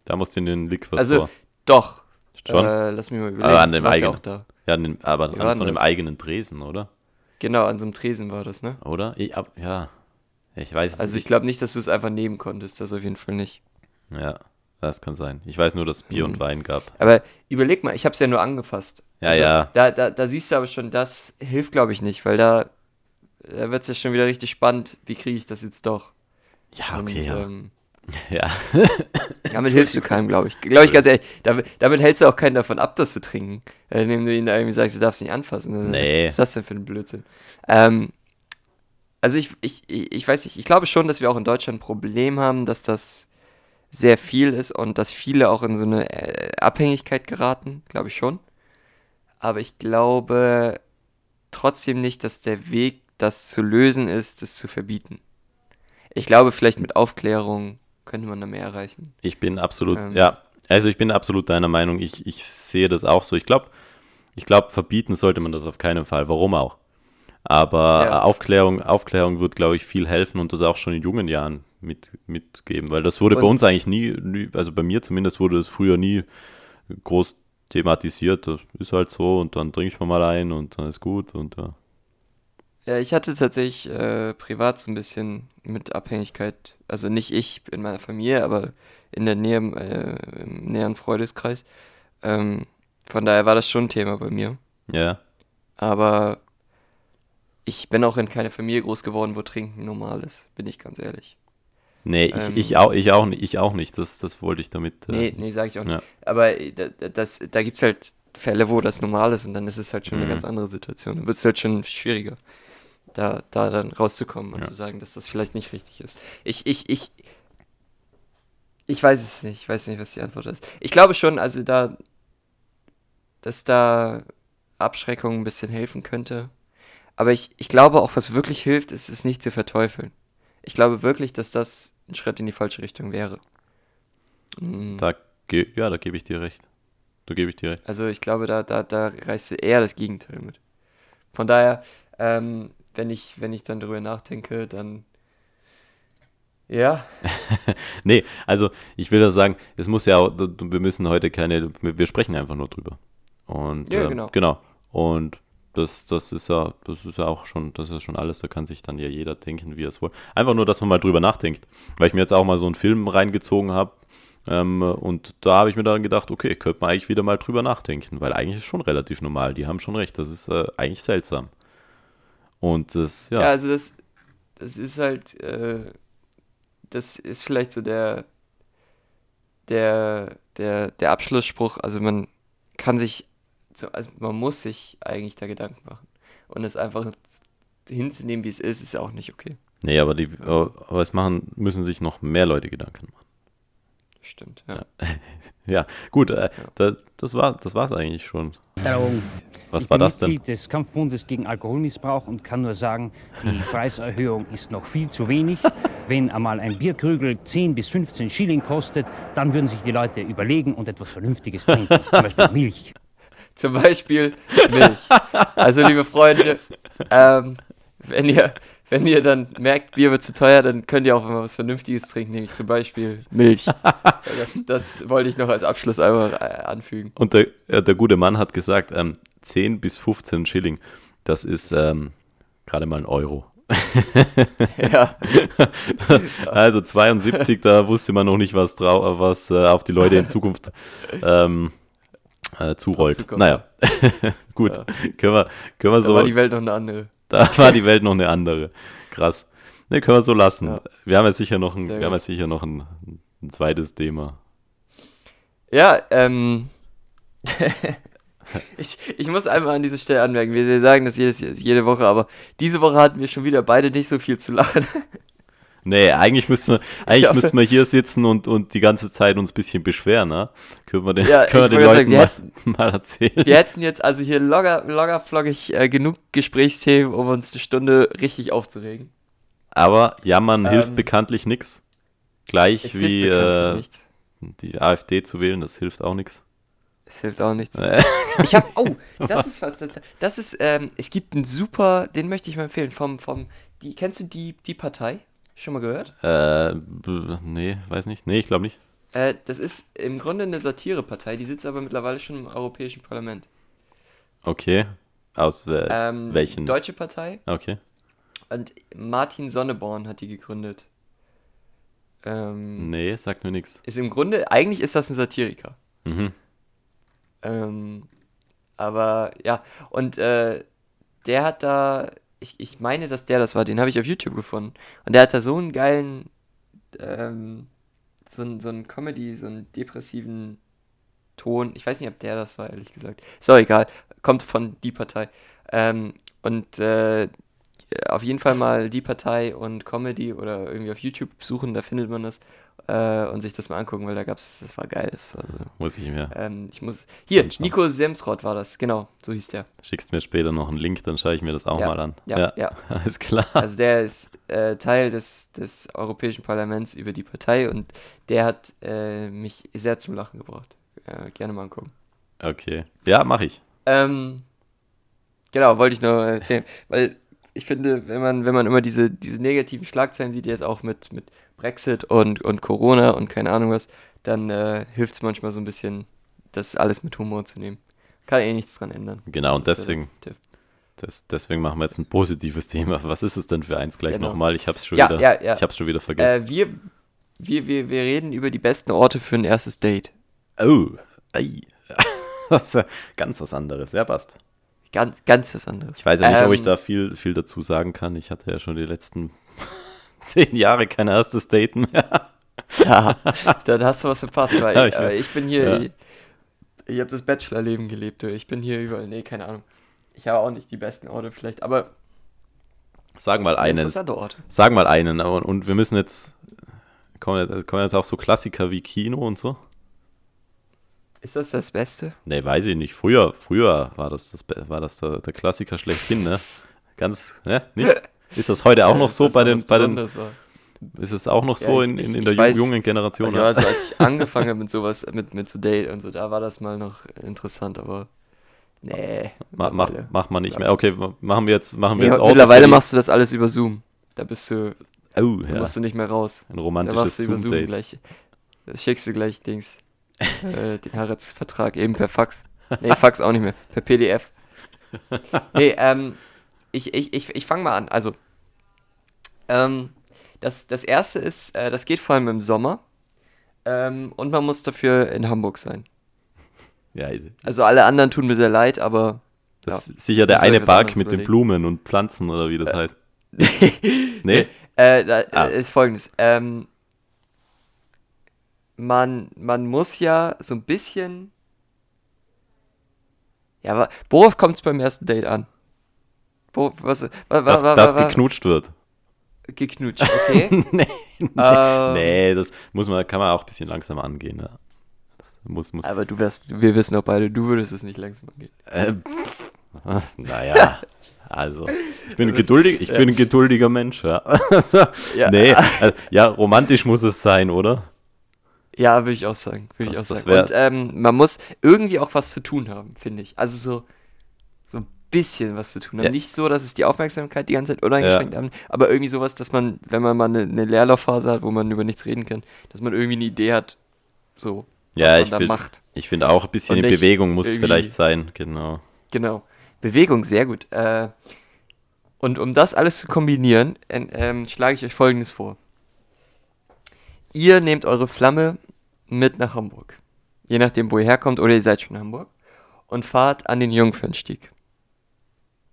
Da musst du in den Liquor also doch. Schon? Äh, lass mich mal überlegen. Aber an dem ja eigenen. auch da. ja, den, aber an so einem das? eigenen Tresen, oder? Genau, an so einem Tresen war das, ne? Oder? Ich, ab, ja. Ich weiß es Also ich nicht. glaube nicht, dass du es einfach nehmen konntest, das auf jeden Fall nicht. Ja, das kann sein. Ich weiß nur, dass es Bier Mhm. und Wein gab. Aber überleg mal, ich habe es ja nur angefasst. Ja, ja. Da, da, da siehst du aber schon, das hilft, glaube ich, nicht, weil da, da wird es ja schon wieder richtig spannend, wie kriege ich das jetzt doch. Ja, okay, Und, ja. Ähm, ja. damit hilfst du keinem, glaube ich. Glaube ich ganz ehrlich. Damit, damit hältst du auch keinen davon ab, das zu trinken. Äh, indem du ihn da irgendwie sagst, du darfst nicht anfassen. Also, Nee. Was ist das denn für ein Blödsinn? Ähm, also ich, ich, ich ich weiß nicht, ich glaube schon, dass wir auch in Deutschland ein Problem haben, dass das sehr viel ist und dass viele auch in so eine äh, Abhängigkeit geraten, glaube ich schon. Aber ich glaube trotzdem nicht, dass der Weg, das zu lösen ist, das zu verbieten. Ich glaube, vielleicht mit Aufklärung könnte man da mehr erreichen. Ich bin absolut, Ähm. ja, also ich bin absolut deiner Meinung. Ich, ich sehe das auch so. Ich glaube, ich glaube, verbieten sollte man das auf keinen Fall. Warum auch? Aber Ja. Aufklärung, Aufklärung wird, glaube ich, viel helfen und das auch schon in jungen Jahren mit, mitgeben, weil das wurde bei Und- uns eigentlich nie, nie, also bei mir zumindest wurde es früher nie groß thematisiert. Das ist halt so und dann trinkst du mal ein und dann ist gut und ja. Ja, ich hatte tatsächlich äh, privat so ein bisschen mit Abhängigkeit, also nicht ich in meiner Familie, aber in der Nähe, äh, im näheren Freundeskreis. Ähm, von daher war das schon ein Thema bei mir. Ja, Aber ich bin auch in keine Familie groß geworden, wo Trinken normal ist, bin ich ganz ehrlich. nee, ich, Ähm. ich, auch, ich, auch, nicht- ich auch nicht. Das, das wollte ich damit. äh, Nee, nee, sag ich auch nicht. Ja. Aber äh, da, da- das, da gibt es halt Fälle, wo das normal ist und dann ist es halt schon Mhm. eine ganz andere Situation. Dann wird es halt schon schwieriger, da, da dann rauszukommen und Ja. zu sagen, dass das vielleicht nicht richtig ist. Ich, ich, ich, ich weiß es nicht. Ich weiß nicht, was die Antwort ist. Ich glaube schon, also da, dass da Abschreckung ein bisschen helfen könnte. Aber ich, ich glaube auch, was wirklich hilft, ist es nicht zu verteufeln. Ich glaube wirklich, dass das ein Schritt in die falsche Richtung wäre. Mm. Da, ge ja, da gebe ich dir recht. Da gebe ich dir recht. Also ich glaube, da, da, da reißt du eher das Gegenteil mit. Von daher, ähm, wenn ich, wenn ich dann drüber nachdenke, dann ja, Nee, also ich will da sagen, es muss ja wir müssen heute keine, wir sprechen einfach nur drüber. Und Ja, ähm, genau. genau. Und das, das ist ja, das ist ja auch schon, das ist schon alles, da kann sich dann ja jeder denken, wie er es will. Einfach nur, dass man mal drüber nachdenkt. Weil ich mir jetzt auch mal so einen Film reingezogen habe. Ähm, und da habe ich mir dann gedacht, okay, könnte man eigentlich wieder mal drüber nachdenken, weil eigentlich ist es schon relativ normal. Die haben schon recht, das ist äh, eigentlich seltsam. Und das, ja, ja, also das, das ist halt, äh, das ist vielleicht so der, der, der, der Abschlussspruch. Also man kann sich, so, also man muss sich eigentlich da Gedanken machen. Und es einfach hinzunehmen, wie es ist, ist ja auch nicht okay. nee, aber die, aber es machen, müssen sich noch mehr Leute Gedanken machen. Stimmt, ja. Ja, gut, äh, da, das war das war's eigentlich schon. Was ich war bin das denn? Mitglied des Kampfbundes gegen Alkoholmissbrauch und kann nur sagen, die Preiserhöhung ist noch viel zu wenig. wenn einmal ein Bierkrügel 10 bis 15 Schilling kostet, dann würden sich die Leute überlegen und etwas Vernünftiges trinken, zum Beispiel Milch. Zum Beispiel Milch. Also, liebe Freunde, ähm, wenn ihr, wenn ihr dann merkt, Bier wird zu teuer, dann könnt ihr auch mal was Vernünftiges trinken, nämlich zum Beispiel Milch. Das, das wollte ich noch als Abschluss einmal äh, anfügen. Und der, der gute Mann hat gesagt, ähm, 10 bis 15 Schilling, das ist ähm, gerade mal ein Euro. Ja, Also 72, da wusste man noch nicht, was, drau was äh, auf die Leute in Zukunft ähm, äh, zurollt. Zukommt, Naja, gut, können wir, können wir da so, war die Welt noch eine andere. da war die Welt noch eine andere. Krass. Ne, können wir so lassen. Ja. Wir haben ja sicher noch ein, Sehr wir haben ja sicher noch ein, ein zweites Thema. Ja, ähm. ich, ich muss einmal an dieser Stelle anmerken, wir, sagen das jedes, jede Woche, aber diese Woche hatten wir schon wieder beide nicht so viel zu lachen. Nee, eigentlich müssten wir, eigentlich müssten wir hier sitzen und, und die ganze Zeit uns ein bisschen beschweren, ne? Können wir den, Ja, können wir den Leuten sagen, wir mal, mal erzählen. Wir hätten jetzt also hier locker, locker flockig äh, genug Gesprächsthemen, um uns eine Stunde richtig aufzuregen. Aber jammern hilft Ähm, bekanntlich nichts. Gleich wie hilft äh, die AfD zu wählen, das hilft auch nichts. Es hilft auch nichts. Ich habe, oh, das ist was, das, das ist, ähm, es gibt einen super, den möchte ich mal empfehlen, vom, vom, die, kennst du die, die Partei? Schon mal gehört? äh, nee, weiß nicht. Nee, ich glaube nicht. Äh, das ist im Grunde eine Satirepartei, die sitzt aber mittlerweile schon im Europäischen Parlament. Okay. Aus wel Ähm, welchen? Deutsche Partei Okay. und Martin Sonneborn hat die gegründet. Ähm, Nee, sagt mir nichts. Ist im Grunde, eigentlich ist das ein Satiriker. Mhm. Ähm, aber ja, und äh, der hat da, ich, ich meine, dass der das war, den habe ich auf YouTube gefunden. Und der hat da so einen geilen, ähm, so einen, so einen Comedy, so einen depressiven Ton. Ich weiß nicht, ob der das war, ehrlich gesagt. Auch egal. Kommt von die Partei. Ähm, und äh, auf jeden Fall mal die Partei und Comedy oder irgendwie auf YouTube suchen, da findet man das. Äh, und sich das mal angucken, weil da gab's, das war geil. Das war so, Muss ich mir. ähm, ich muss. Hier. Nico Semsrott war das, genau, so hieß der. Schickst mir später noch einen Link, dann schaue ich mir das auch Ja, mal an. ja, ja. Alles klar. Also der ist äh, Teil des, des Europäischen Parlaments über die Partei und der hat äh, mich sehr zum Lachen gebracht. Äh, gerne mal angucken. Okay. Ja, mache ich. Ähm, genau, wollte ich nur erzählen, weil ich finde, wenn man, wenn man immer diese, diese negativen Schlagzeilen sieht, jetzt auch mit, mit Brexit und, und Corona und keine Ahnung was, dann äh, hilft es manchmal so ein bisschen, das alles mit Humor zu nehmen. Kann eh nichts dran ändern. Genau, und deswegen, das, deswegen machen wir jetzt ein positives Thema. Was ist es denn für eins gleich Genau. nochmal? Ich hab's schon Ja, wieder, ja, ja. ich hab's schon wieder vergessen. Äh, wir, wir, wir, wir reden über die besten Orte für ein erstes Date. oh, ei. das ist ganz was anderes. Ja, passt. Ganz, ganz was anderes. Ich weiß ja nicht, ob ich Ähm, da viel, viel dazu sagen kann. Ich hatte ja schon die letzten zehn Jahre kein erstes Date mehr. Ja, dann hast du was verpasst, weil Ja, ich, äh, ich bin hier, Ja. ich, ich habe das Bachelorleben gelebt, ich bin hier überall, nee, keine Ahnung. Ich habe auch nicht die besten Orte vielleicht, aber Sag mal einen. Orte. Sag mal einen. Aber, und wir müssen jetzt. Kommen, jetzt- kommen jetzt auch so Klassiker wie Kino und so? Ist das das Beste? Nee, weiß ich nicht. Früher, früher war das, das war das der, der Klassiker schlechthin, ne? Ganz, ne? Nicht? Ist das heute auch noch so bei da den, bei den, ist es auch noch Ja, so in, in, in der weiß- jungen Generation? Ja, also als ich angefangen habe mit sowas, mit, mit so Date und so, da war das mal noch interessant, aber nee. Ma, mach, mach man nicht mehr. Okay, machen wir jetzt, machen wir Nee, jetzt Orte mittlerweile machst du das alles über Zoom. Da bist du, Oh, da ja. musst du nicht mehr raus. Ein Da romantisches machst du über Zoom gleich. Da schickst du gleich Dings. äh, den Heiratsvertrag eben per Fax. Nee, Fax auch nicht mehr. Per PDF. Nee, ähm, ich, ich, ich, ich fange mal an. Also, ähm, das, das erste ist, äh, das geht vor allem im Sommer. Ähm, und man muss dafür in Hamburg sein. Ja, Also alle anderen tun mir sehr leid, aber das ja. ist sicher der eine was Park mit den überlegen. Blumen und Pflanzen oder wie das heißt. Nee? Äh, da, Ah. ist folgendes. Ähm, man, man muss ja so ein bisschen. Ja, worauf kommt es beim ersten Date an? Wo, was, wa, wa, Dass wa, das wa, wa, geknutscht wird. Geknutscht, okay. nee, nee, Ähm. nee, das muss man, kann man auch ein bisschen langsamer angehen. Ja. Das muss, muss, Aber du wärst, wir wissen doch beide, du würdest es nicht langsam angehen. äh, pff, Naja, also, ich bin, geduldig, ich bin ein geduldiger Mensch, ja. Ja. Nee, also, ja, romantisch muss es sein, oder? Ja, würde ich auch sagen. Würde ich Das- auch das sagen. wär- Und ähm, man muss irgendwie auch was zu tun haben, finde ich. Also so, bisschen was zu tun haben. Ja. Nicht so, dass es die Aufmerksamkeit die ganze Zeit uneingeschränkt haben, aber irgendwie sowas, dass man, wenn man mal eine, eine Leerlaufphase hat, wo man über nichts reden kann, dass man irgendwie eine Idee hat, so, Ja, was man ich da macht. Ich finde auch, ein bisschen in Bewegung muss vielleicht sein, genau. Genau. Bewegung, sehr gut. Äh, und um das alles zu kombinieren, ähm, ähm, schlage ich euch Folgendes vor. Ihr nehmt eure Flamme mit nach Hamburg. Je nachdem, wo ihr herkommt, oder ihr seid schon in Hamburg. Und fahrt an den Jungfernstieg.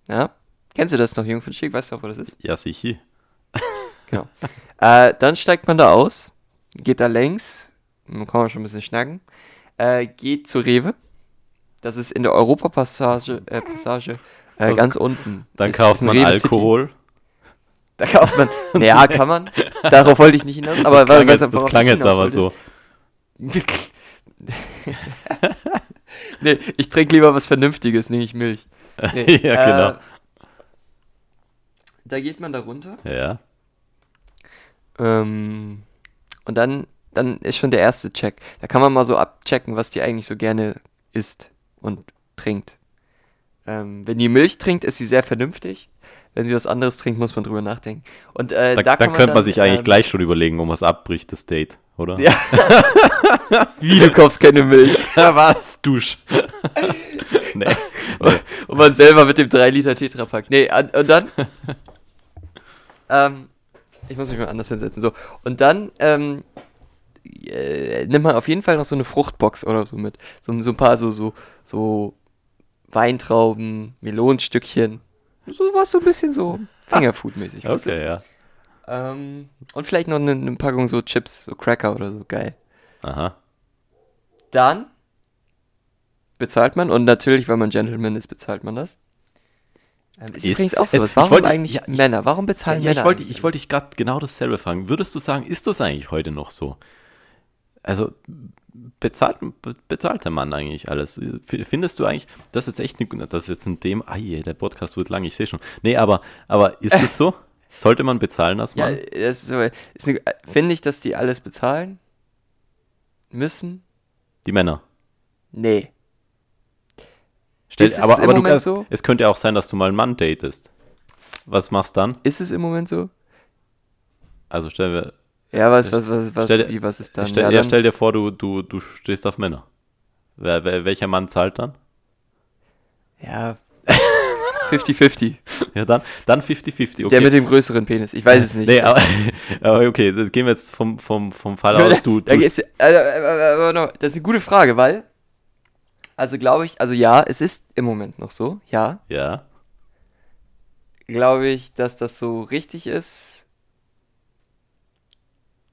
Ja? Kennst du das noch, Jungfernstieg? Weißt du noch, wo das ist? Ja, sicher. Genau. äh, dann steigt man da aus, geht da längs, dann kann man schon ein bisschen schnacken, äh, geht zur Rewe. Das ist in der Europapassage äh, Passage, äh, ganz unten. Dann ist- kauft ist man Rewe City. Alkohol. Da kauft man. Ja, kann man. Darauf wollte ich nicht hinaus. Aber das klang, jetzt, das klang jetzt aber so. nee, ich trinke lieber was Vernünftiges, nämlich Milch. Nee, Ja, genau. Äh, da geht man da runter. Ja. Ähm, und dann, dann ist schon der erste Check. Da kann man mal so abchecken, was die eigentlich so gerne isst und trinkt. Ähm, wenn die Milch trinkt, ist sie sehr vernünftig. Wenn sie was anderes trinkt, muss man drüber nachdenken. Und äh, Da, da, da kann könnte man sich eigentlich ähm, gleich schon überlegen, um was abbricht, das Date, oder? Ja. Wie, du kaufst keine Milch. was? Dusch. nee. Und man selber mit dem 3 Liter Tetrapack. Nee, und dann. ähm, ich muss mich mal anders hinsetzen. So. Und dann ähm, äh, nimmt man auf jeden Fall noch so eine Fruchtbox oder so mit. So, so ein paar so, so, so Weintrauben, Melonenstückchen. So was so ein bisschen so Fingerfood-mäßig. weißt du? Okay, ja. Ähm, und vielleicht noch eine, eine Packung so Chips, so Cracker oder so. Geil. Aha. Dann bezahlt man und natürlich, weil man Gentleman ist, bezahlt man das. Ähm, ist, Ist- übrigens auch sowas. Warum wollte- eigentlich ja, Männer? Warum bezahlen Ja, Männer? ich wollte eigentlich? ich wollte dich gerade genau dasselbe fragen. Würdest du sagen, ist das eigentlich heute noch so? Also bezahlt, be- bezahlt der Mann eigentlich alles? Findest du eigentlich, das ist jetzt echt eine, das ist jetzt ein dem, ah je, der Podcast wird lang, ich sehe schon. Nee, aber, aber ist es so? Sollte man bezahlen als ja, Mann? das ist, so- finde ich, dass die alles bezahlen müssen? Die Männer. Nee. Stell, Ist es aber im aber du kannst, so? es könnte ja auch sein, dass du mal einen Mann datest. Was machst dann? Ist es im Moment so? Also stell, dir- Ja, was, was, was, was, Stell wie, was ist dann? stell, ja, dann stell dir vor, du, du, du stehst auf Männer. Wer, wer, welcher Mann zahlt dann? ja 50-50. Ja, dann dann 50-50. Okay. Der mit dem größeren Penis. Ich weiß es nicht. Nee, aber, aber okay, das gehen wir jetzt vom, vom, vom Fall aus. Du, du, ist, äh, äh, aber noch, das ist eine gute Frage, weil, also glaube ich, also ja, es ist im Moment noch so, ja. ja, Glaube ich, dass das so richtig ist?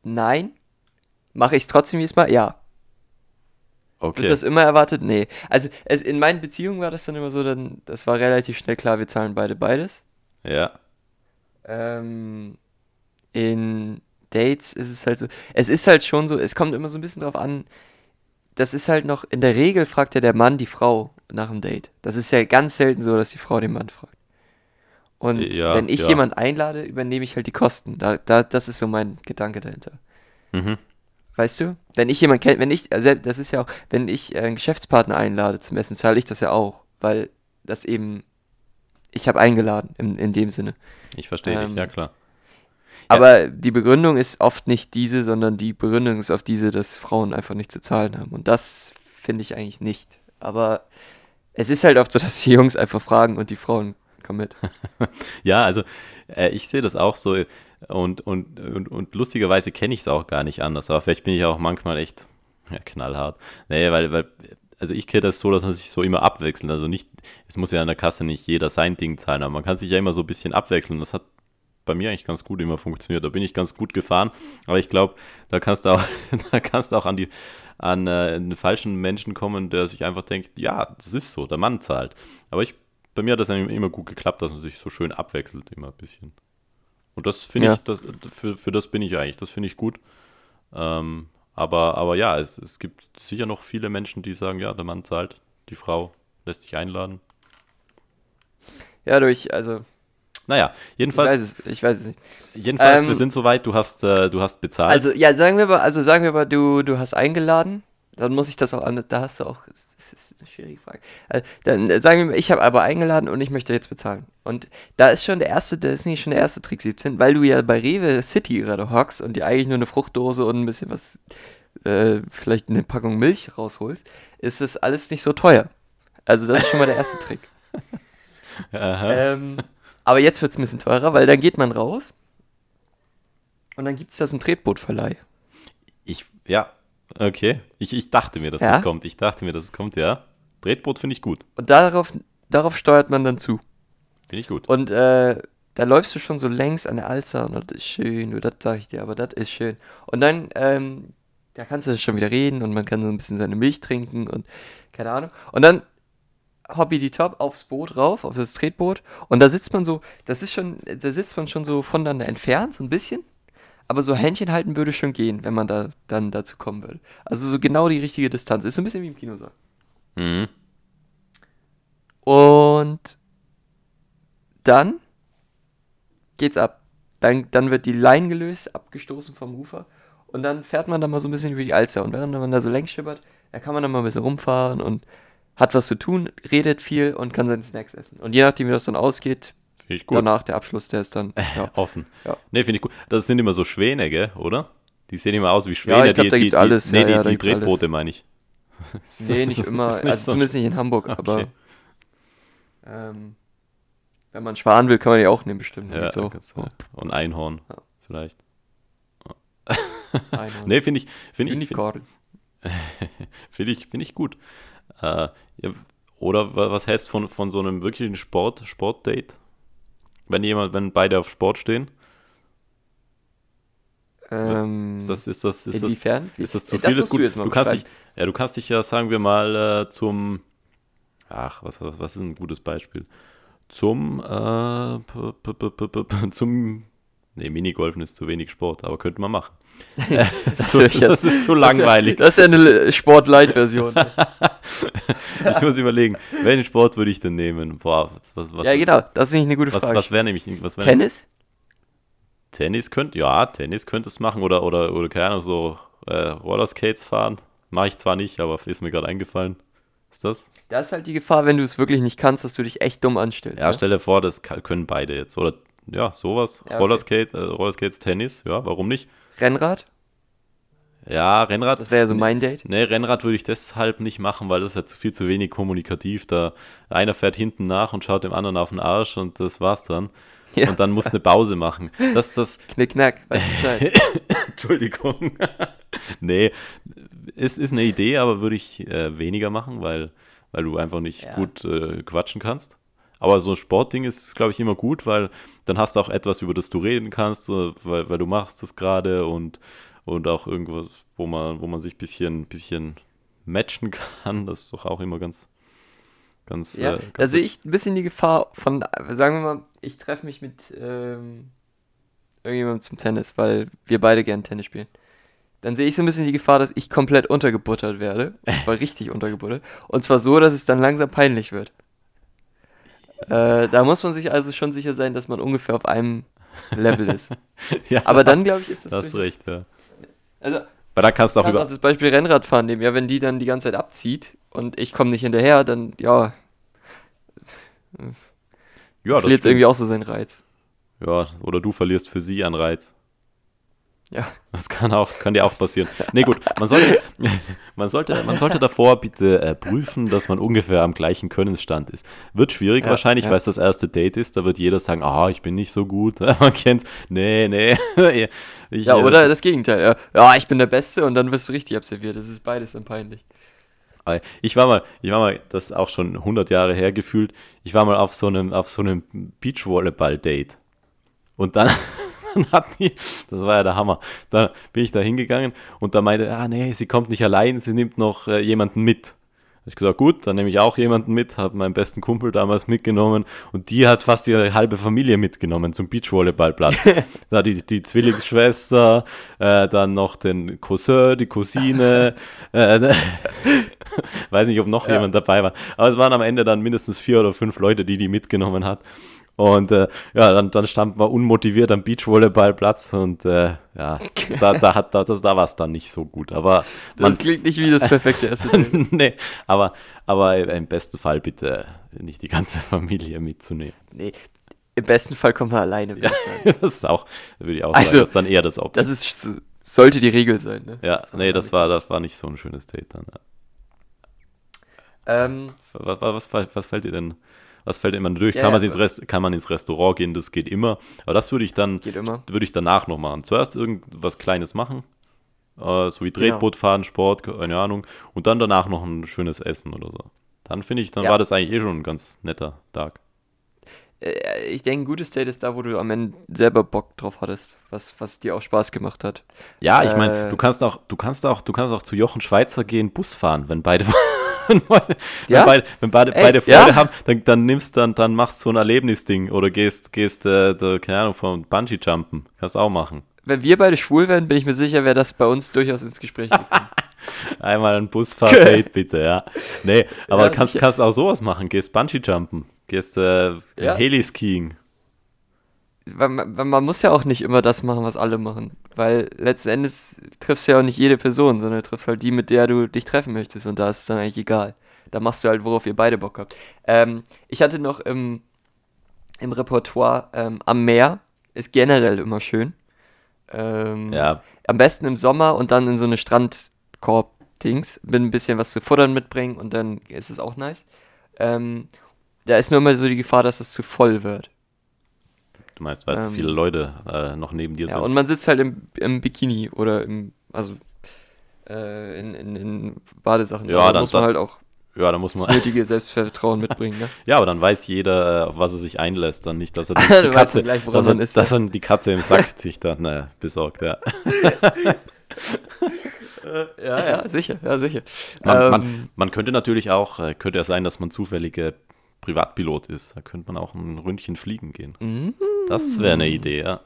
Nein. Mache ich es trotzdem jedes Mal? Ja. okay. Wird das immer erwartet? Nee. Also es, in meinen Beziehungen war das dann immer so, dann, das war relativ schnell klar, wir zahlen beide beides. ja, Ähm, in Dates ist es halt so, es ist halt schon so, es kommt immer so ein bisschen drauf an, das ist halt noch, in der Regel fragt ja der Mann die Frau nach dem Date. Das ist ja ganz selten so, dass die Frau den Mann fragt. Und Ja, wenn ich ja. jemand einlade, übernehme ich halt die Kosten. Da, da, das ist so mein Gedanke dahinter. mhm. Weißt du? Wenn ich jemand kenne, wenn ich, also das ist ja auch, wenn ich äh, einen Geschäftspartner einlade zum Essen, zahle ich das ja auch, weil das eben, ich habe eingeladen, in, in dem Sinne. ich verstehe dich, Ähm, ja klar. Aber die Begründung ist oft nicht diese, sondern die Begründung ist auf diese, dass Frauen einfach nicht zu zahlen haben. Und das finde ich eigentlich nicht. Aber es ist halt oft so, dass die Jungs einfach fragen und die Frauen kommen mit. Ja, also äh, ich sehe das auch so und, und, und, und lustigerweise kenne ich es auch gar nicht anders, aber vielleicht bin ich auch manchmal echt ja, knallhart. Nee, weil, weil, also ich kenne das so, dass man sich so immer abwechselt. Also nicht, es muss ja an der Kasse nicht jeder sein Ding zahlen, aber man kann sich ja immer so ein bisschen abwechseln. Das hat bei mir eigentlich ganz gut immer funktioniert. Da bin ich ganz gut gefahren. Aber ich glaube, da kannst du auch, da kannst du auch an die an äh, einen falschen Menschen kommen, der sich einfach denkt, ja, das ist so, der Mann zahlt. Aber ich, bei mir hat das immer gut geklappt, dass man sich so schön abwechselt, immer ein bisschen. Und das finde Ja. ich, das, für, für das bin ich eigentlich, das finde ich gut. Ähm, aber, aber ja, es, es gibt sicher noch viele Menschen, die sagen, ja, der Mann zahlt, die Frau lässt sich einladen. Ja, durch, also, Naja, ich jedenfalls, weiß es, ich weiß es nicht. jedenfalls wir Ähm, sind soweit, du hast, äh, du hast bezahlt. Also, ja, sagen wir mal, also sagen wir mal, du, du hast eingeladen, dann muss ich das auch an, da hast du auch, das ist eine schwierige Frage. Also, dann äh, sagen wir mal, ich habe aber eingeladen und ich möchte jetzt bezahlen. Und da ist schon der erste, das ist nicht schon der erste Trick 17, weil du ja bei Rewe City gerade hockst und dir eigentlich nur eine Fruchtdose und ein bisschen was, äh, vielleicht eine Packung Milch rausholst, ist das alles nicht so teuer. Also, das ist schon mal der erste Trick. Aha. Ähm, aber jetzt wird es ein bisschen teurer, weil dann geht man raus und dann gibt es da so einen Tretbootverleih. Ich, ja, okay. Ich, ich dachte mir, dass Ja? das kommt. Ich dachte mir, dass es kommt, ja. Tretboot finde ich gut. Und darauf, darauf steuert man dann zu. Finde ich gut. Und äh, da läufst du schon so längs an der Alster und das ist schön, das sag ich dir, aber das ist schön. Und dann, ähm, da kannst du schon wieder reden und man kann so ein bisschen seine Milch trinken und keine Ahnung. Und dann Hobby die Top aufs Boot rauf, auf das Tretboot. Und da sitzt man so, das ist schon, da sitzt man schon so voneinander entfernt, so ein bisschen. Aber so Händchen halten würde schon gehen, wenn man da dann dazu kommen würde. Also so genau die richtige Distanz. Ist so ein bisschen wie im Kinosaal. Mhm. Und dann geht's ab. Dann, dann wird die Line gelöst, abgestoßen vom Ufer. Und dann fährt man da mal so ein bisschen über die Alster. Und während man da so längs schippert, da kann man dann mal ein bisschen rumfahren und hat was zu tun, redet viel und kann seinen Snacks essen. Und je nachdem, wie das dann ausgeht, ich gut. danach der Abschluss, der ist dann. Ja, Offen. Ja. Nee, finde ich gut. Das sind immer so Schwäne, gell, oder? Die sehen immer aus wie Schwäne. Ja, ich glaub, die, da die, die, alles. Nee, Ja, die, ja, die alles. Tretboote meine ich. nee, nicht immer. Nicht also so- zumindest nicht in Hamburg. Aber Okay. ähm, wenn man sparen will, kann man die auch nehmen, bestimmt. Ja, du- und Einhorn, vielleicht. Einhorn. Nee, finde ich, finde ich, find, Unicorn. find ich, find ich gut. Äh, oder wa- was heißt von, von so einem wirklichen Sport, Sportdate? Wenn jemand, wenn beide auf Sport stehen, Ähm, ist das, ist das, ist das, inwiefern? ist das zu Ja, viel? musst ist gut. Du, du kannst dich, ja, du kannst dich ja, sagen wir mal, äh, zum, ach, was, was, was ist ein gutes Beispiel? Zum, äh, p- p- p- zum, nee, Minigolfen ist zu wenig Sport, aber könnte man machen. Das zu- höre ich das ist zu langweilig. Das ist ja eine Sport-Light-Version. Ich muss überlegen, welchen Sport würde ich denn nehmen? Boah, was, was, was, ja, genau. Das ist nicht eine gute Frage. was wäre nämlich, wär Tennis? Tennis könnte, ja, Tennis könnte es machen oder, oder, oder keine Ahnung, so äh, Rollerskates fahren. Mache ich zwar nicht, aber ist mir gerade eingefallen. Ist das? Da ist halt die Gefahr, wenn du es wirklich nicht kannst, dass du dich echt dumm anstellst. Ja, ne? stell dir vor, das können beide jetzt. Oder ja, sowas. Ja, okay. Rollerskate, äh, Rollerskates, Tennis, ja, warum nicht? Rennrad? Ja, Rennrad. Das wäre ja so mein Date. Nee, Rennrad würde ich deshalb nicht machen, weil das ist ja zu viel zu wenig kommunikativ. Da einer fährt hinten nach und schaut dem anderen auf den Arsch und das war's dann. Ja. Und dann muss eine Pause machen. Das, das, Knickknack. Entschuldigung. nee, ist, ist eine Idee, aber würde ich äh, weniger machen, weil, weil du einfach nicht Ja. gut äh, quatschen kannst. Aber so ein Sportding ist, glaube ich, immer gut, weil dann hast du auch etwas, über das du reden kannst, weil, weil du machst das gerade und, und auch irgendwas, wo man, wo man sich ein bisschen, bisschen matchen kann. Das ist doch auch immer ganz, ganz. Ja, äh, da ganz sehe ich ein bisschen die Gefahr von, sagen wir mal, ich treffe mich mit ähm, irgendjemandem zum Tennis, weil wir beide gern Tennis spielen. Dann sehe ich so ein bisschen die Gefahr, dass ich komplett untergebuttert werde. Und zwar richtig untergebuttert. Und zwar so, dass es dann langsam peinlich wird. Äh, da muss man sich also schon sicher sein, dass man ungefähr auf einem Level ist. ja, Aber dann, glaube ich, ist das. Da hast recht, ja. Also, Weil da kannst du auch kannst über. auch das Beispiel Rennradfahren nehmen. Ja, wenn die dann die ganze Zeit abzieht und ich komme nicht hinterher, dann, ja, Ja, verliert es irgendwie auch so seinen Reiz. Ja, oder du verlierst für sie an Reiz. Ja. Das kann auch, kann dir auch passieren. Nee, gut, man sollte, man sollte, man sollte davor bitte äh, prüfen, dass man ungefähr am gleichen Könnensstand ist. Wird schwierig Ja, wahrscheinlich, ja. weil es das erste Date ist. Da wird jeder sagen, ah, ich bin nicht so gut. Man kennt, nee, nee. ich, Ja, äh, oder das Gegenteil. Ja. ja, ich bin der Beste und dann wirst du richtig observiert. Das ist beides dann peinlich. Äh, Ich war mal, ich war mal, das ist auch schon 100 Jahre her gefühlt. Ich war mal auf so einem, auf so einem Beachvolleyball-Date. Und dann, dann hat die, das war ja der Hammer. Da bin ich da hingegangen und da meinte, ah nee, sie kommt nicht allein, sie nimmt noch äh, jemanden mit. Ich gesagt, gut, dann nehme ich auch jemanden mit, habe meinen besten Kumpel damals mitgenommen und die hat fast ihre halbe Familie mitgenommen zum Beachvolleyballplatz. da die, die Zwillingsschwester, äh, dann noch den Cousin, die Cousine, äh, weiß nicht, ob noch jemand dabei war, aber es waren am Ende dann mindestens vier oder fünf Leute, die die mitgenommen hat. Und äh, ja, dann, dann standen wir unmotiviert am Beachvolleyballplatz und äh, ja, da, da, hat, da, das, da war es dann nicht so gut. Aber Das klingt nicht wie das perfekte Date. nee, aber, aber im besten Fall bitte nicht die ganze Familie mitzunehmen. Nee, im besten Fall kommt man alleine, Ja, das ist auch, würde ich auch Also, sagen, das ist dann eher das Opfer. Das ist, so- sollte die Regel sein, ne? ja, nee, das war, das war nicht so ein schönes Date dann. Ja. Ähm, Was, was, was, was fällt dir denn, was fällt immer durch? Ja, kann, man ja, ins Rest, kann man ins Restaurant gehen, das geht immer. Aber das würde ich dann, geht immer. würde ich danach noch machen. Zuerst irgendwas Kleines machen, äh, so wie Genau. Tretboot fahren, Sport, keine Ahnung, und dann danach noch ein schönes Essen oder so. Dann finde ich, dann Ja. war das eigentlich eh schon ein ganz netter Tag. Äh, Ich denke, ein gutes Date ist da, wo du am Ende selber Bock drauf hattest, was, was dir auch Spaß gemacht hat. Ja, ich Äh, meine, du kannst auch, du kannst auch, du kannst auch zu Jochen Schweizer gehen, Bus fahren, wenn beide, wenn beide, Ja? beide, wenn beide, Ey, beide ja? Freude haben, dann, dann nimmst dann, dann machst so ein Erlebnisding oder gehst, gehst, äh, da, keine Ahnung, vom Bungee Jumpen, kannst auch machen. Wenn wir beide schwul wären, bin ich mir sicher, wäre das bei uns durchaus ins Gespräch gekommen. Einmal ein Busfahrt-Date bitte, ja. Nee, aber Ja, kannst, sicher. kannst auch sowas machen, gehst Bungee Jumpen, gehst äh, Ja. Heliskiing. Man, man muss ja auch nicht immer das machen, was alle machen. Weil letzten Endes triffst du ja auch nicht jede Person, sondern du triffst halt die, mit der du dich treffen möchtest. Und da ist es dann eigentlich egal. Da machst du halt, worauf ihr beide Bock habt. Ähm, ich hatte noch im, im Repertoire ähm, am Meer. Ist generell immer schön. Ähm, Ja, Am besten im Sommer und dann in so eine Strandkorb-Dings. Bin ein bisschen was zu futtern mitbringen und dann ist es auch nice. Ähm, da ist nur immer so die Gefahr, dass es zu voll wird. Du meinst, weil zu Ähm, viele Leute äh, noch neben dir Ja, sind. und man sitzt halt im, im Bikini oder im, also äh, in, in, in Badesachen. Ja, Da dann- muss man dann- halt auch ja, da muss das man, nötige Selbstvertrauen mitbringen, ne? Ja, aber dann weiß jeder, auf was er sich einlässt, dann nicht, dass er die, die Katze, dann gleich, dass, er, man ist, dass ja. er die Katze im Sack sich dann äh, besorgt, ja. Ja, ja, sicher, ja, sicher. Man, Ähm, man, man könnte natürlich auch, äh, könnte ja sein, dass man zufällige Privatpilot ist. Da könnte man auch ein Ründchen fliegen gehen. Mhm. Das wäre eine Idee, ja.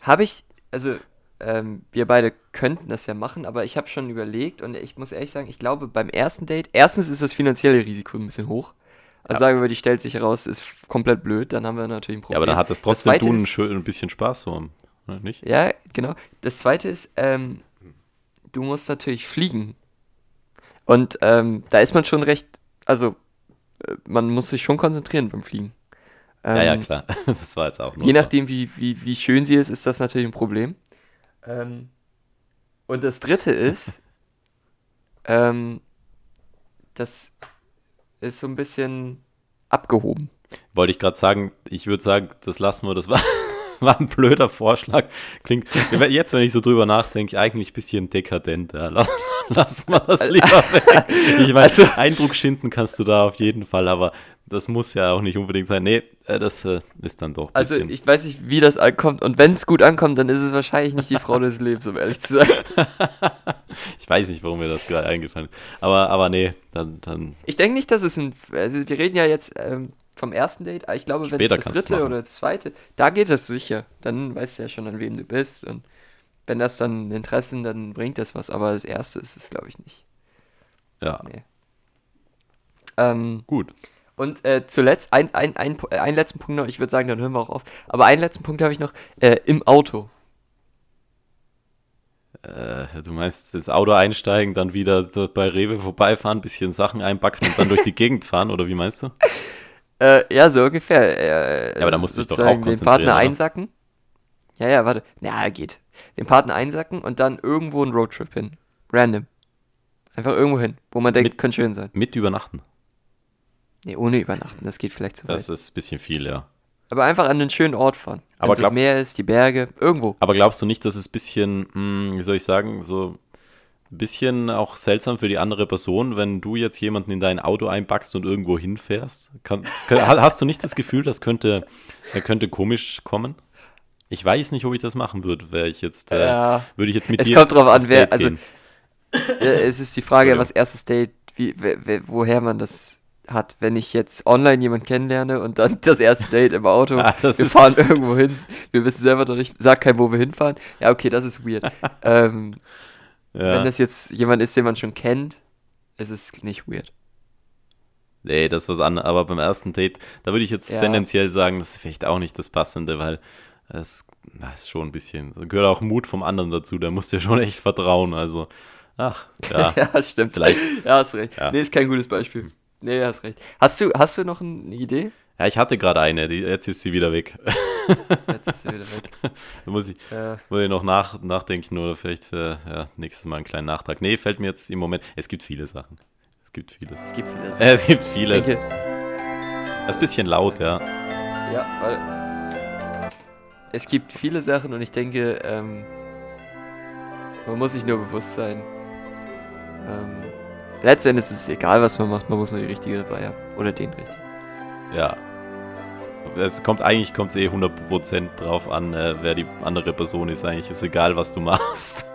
Habe ich, also ähm, wir beide könnten das ja machen, aber ich habe schon überlegt und ich muss ehrlich sagen, ich glaube beim ersten Date, erstens ist das finanzielle Risiko ein bisschen hoch. Also sagen wir, die stellt sich heraus, ist komplett blöd, dann haben wir natürlich ein Problem. Ja, aber dann hat das trotzdem Zweite du ein, schön, ein bisschen Spaß so, ne, nicht? Ja, genau. Das zweite ist, ähm, du musst natürlich fliegen. Und ähm, da ist man schon recht, also man muss sich schon konzentrieren beim Fliegen. Ja, ja, Ähm, klar. Das war jetzt auch Je nachdem, wie, wie, wie schön sie ist, ist das natürlich ein Problem. Ähm, und das dritte ist, ähm, das ist so ein bisschen abgehoben. Wollte ich gerade sagen, ich würde sagen, das lassen wir, das war, war ein blöder Vorschlag. Klingt, jetzt, wenn ich so drüber nachdenke, eigentlich ein bisschen dekadent. Ja. Lass, lass mal das lieber weg. Ich meine, Also- Eindruck schinden kannst du da auf jeden Fall, aber das muss ja auch nicht unbedingt sein. Nee, äh, das äh, ist dann doch Also bisschen. ich weiß nicht, wie das ankommt. Und wenn es gut ankommt, dann ist es wahrscheinlich nicht die Frau des Lebens, um ehrlich zu sein. ich weiß nicht, warum mir das gerade eingefallen ist. Aber, aber nee, dann, dann Ich denke nicht, dass es ein. Also wir reden ja jetzt ähm, vom ersten Date, aber ich glaube, wenn es das dritte oder das zweite, da geht es sicher. Dann weißt du ja schon, an wem du bist. Und wenn das dann Interessen, dann bringt das was. Aber das erste ist es, glaube ich, nicht. ja, Nee. Ähm, gut. und äh, zuletzt, ein, ein, ein, einen letzten Punkt noch, ich würde sagen, dann hören wir auch auf. Aber einen letzten Punkt habe ich noch, äh, im Auto. Äh, du meinst das Auto einsteigen, dann wieder dort bei Rewe vorbeifahren, bisschen Sachen einpacken und dann durch die Gegend fahren, oder wie meinst du? Äh, ja, so ungefähr. Äh, Ja, aber da musst du dich doch auch den Partner oder? einsacken. Ja, ja, warte. Na, geht. Den Partner einsacken und dann irgendwo einen Roadtrip hin. Random. Einfach irgendwo hin, wo man denkt, Mit- könnte schön sein. Mit übernachten. Nee, ohne übernachten, das geht vielleicht zu weit. Das ist ein bisschen viel, ja. Aber einfach an einen schönen Ort fahren. Aber Wenn es das Meer ist, die Berge, irgendwo. Aber glaubst du nicht, dass es ein bisschen, hm, wie soll ich sagen, so bisschen auch seltsam für die andere Person, wenn du jetzt jemanden in dein Auto einpackst und irgendwo hinfährst? Kann, kann, ha- hast du nicht das Gefühl, das könnte, könnte komisch kommen? Ich weiß nicht, ob ich das machen würde, wäre ich jetzt, äh, Ja. würde ich jetzt mit Es dir kommt drauf an, wer- also-. Äh, es ist die Frage, was erstes Date wie, we- we- woher man das hat, wenn ich jetzt online jemanden kennenlerne und dann das erste Date im Auto, Ah, wir fahren irgendwo hin, wir wissen selber noch nicht, sag kein, wo wir hinfahren. Ja, okay, das ist weird. ähm, Ja. Wenn das jetzt jemand ist, den man schon kennt, ist es nicht weird. Nee, das ist was anderes. Aber beim ersten Date, da würde ich jetzt Ja. tendenziell sagen, das ist vielleicht auch nicht das Passende, weil es ist schon ein bisschen, da gehört auch Mut vom anderen dazu, da musst du ja schon echt vertrauen. Also, ach, ja. Ja, stimmt. Vielleicht. Ja, hast recht. Ja. Nee, ist kein gutes Beispiel. Nee, hast recht. Hast du, hast du noch eine Idee? Ja, ich hatte gerade eine, die, jetzt ist sie wieder weg. Jetzt ist sie wieder weg. da muss ich, Äh, muss ich noch nach, nachdenken oder vielleicht für ja, nächstes Mal einen kleinen Nachtrag. Nee, fällt mir jetzt im Moment, es gibt viele Sachen. Es gibt vieles. es gibt viele Sachen. Äh, es gibt vieles. Denke, ist ein bisschen laut, ja. ja, weil es gibt viele Sachen und ich denke, ähm, man muss sich nur bewusst sein. Ähm, letztendlich ist es egal, was man macht, man muss nur die richtige dabei haben. Oder den richtigen. Ja. Es kommt eigentlich kommt eh 100% drauf an, äh, wer die andere Person ist. Eigentlich ist egal, was du machst.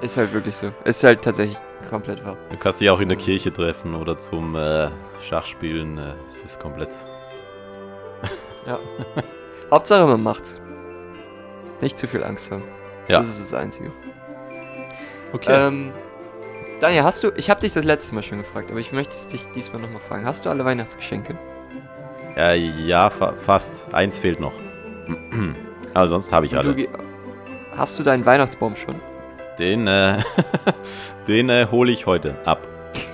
Ist halt wirklich so. Ist halt tatsächlich komplett wahr. Du kannst dich auch in der Kirche treffen oder zum äh, Schachspielen. Äh, es ist komplett. Ja. Hauptsache man macht's. Nicht zu viel Angst haben. Ja. Das ist das Einzige. Okay. Ähm, Daniel, hast du, ich habe dich das letzte Mal schon gefragt, aber ich möchte es dich diesmal nochmal fragen. Hast du alle Weihnachtsgeschenke? Äh, ja, fa fast. Eins fehlt noch. Aber sonst habe ich du alle. ge- hast du deinen Weihnachtsbaum schon? Den, äh, den äh, hole ich heute ab.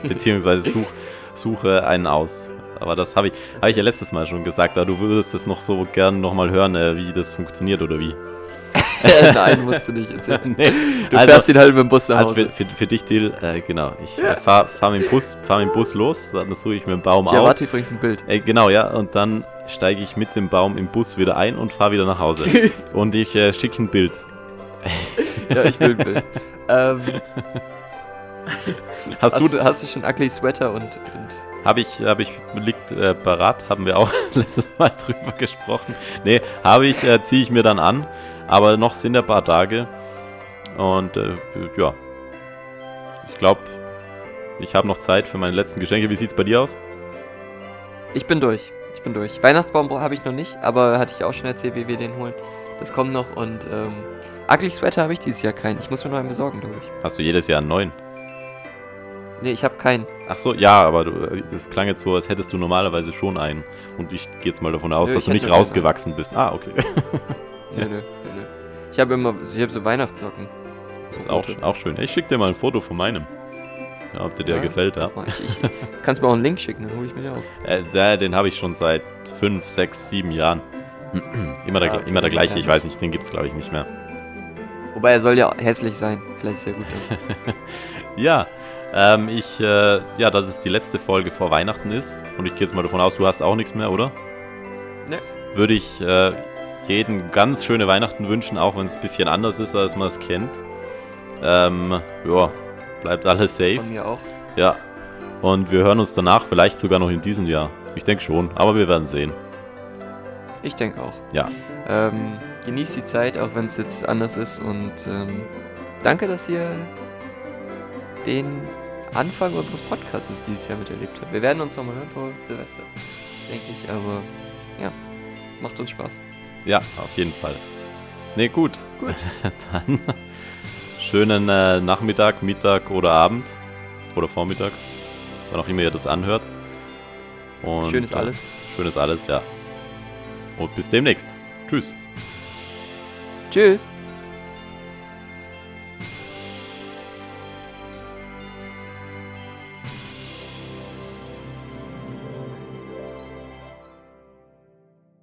Beziehungsweise such, suche einen aus. Aber das habe ich, hab ich ja letztes Mal schon gesagt, aber du würdest es noch so gern nochmal hören, äh, wie das funktioniert oder wie. Nein, musst du nicht erzählen. nee, Du also, fährst ihn halt mit dem Bus nach also Hause. für, für, für dich, Dil, äh, genau. Ich äh, fahre fahr mit, dem Bus- fahr mit dem Bus los, dann suche ich mir einen Baum ich aus. erwarte übrigens ein Bild. Äh, genau, ja, und dann steige ich mit dem Baum im Bus wieder ein und fahre wieder nach Hause. und ich äh, schicke ein Bild. Ja, ich will ein Bild. ähm, Hast, hast, du, du, hast du schon Ugly Sweater und, und Habe ich, habe ich, liegt äh, parat, haben wir auch letztes Mal drüber gesprochen. Nee, habe ich, äh, ziehe ich mir dann an, aber noch sind ein paar Tage. Und äh, ja, ich glaube, ich habe noch Zeit für meine letzten Geschenke. Wie sieht's bei dir aus? Ich bin durch. Ich bin durch. Weihnachtsbaum habe ich noch nicht, aber hatte ich auch schon erzählt, wie wir den holen. Das kommt noch und ähm, Ugly Sweater habe ich dieses Jahr keinen. Ich muss mir noch einen besorgen, glaube ich. Hast du jedes Jahr einen neuen? Nee, ich habe keinen. Ach so, ja, aber du, äh, das klang jetzt so, als hättest du normalerweise schon einen. Und ich gehe jetzt mal davon aus, Nö, dass du nicht rausgewachsen bist. Ah, okay. Nö, nö, nö, nö. Ich habe immer, ich habe so Weihnachtssocken. Das ist auch, auch schön. Ich schicke dir mal ein Foto von meinem. Ja, ob dir der Ja. gefällt, ja. Ich, ich, kannst mir auch einen Link schicken, dann hole ich mir den auch. Äh, der, den habe ich schon seit fünf, sechs, sieben Jahren. immer, der, Ah, gle- okay, immer der gleiche, ich ja. weiß nicht, den gibt es glaube ich nicht mehr. Wobei er soll ja hässlich sein. Vielleicht ist er gut. Ja, ähm, ich, äh, ja, dass es die letzte Folge vor Weihnachten ist. Und ich gehe jetzt mal davon aus, du hast auch nichts mehr, oder? Nee. Würde ich äh, jeden ganz schöne Weihnachten wünschen, auch wenn es ein bisschen anders ist, als man es kennt. Ähm, ja, bleibt alles safe. Von mir auch. Ja. Und wir hören uns danach vielleicht sogar noch in diesem Jahr. Ich denke schon, aber wir werden sehen. Ich denke auch. Ja. Ähm, genießt die Zeit, auch wenn es jetzt anders ist. Und ähm, danke, dass ihr den Anfang unseres Podcasts dieses Jahr miterlebt habt. Wir werden uns nochmal hören vor Silvester, denke ich. Aber ja, macht uns Spaß. Ja, auf jeden Fall. Ne, gut. Gut. Dann schönen äh, Nachmittag, Mittag oder Abend. Oder Vormittag. Wann auch immer ihr das anhört. Und, Schönes äh, alles. Schönes alles, ja. Und bis demnächst. Tschüss. Tschüss.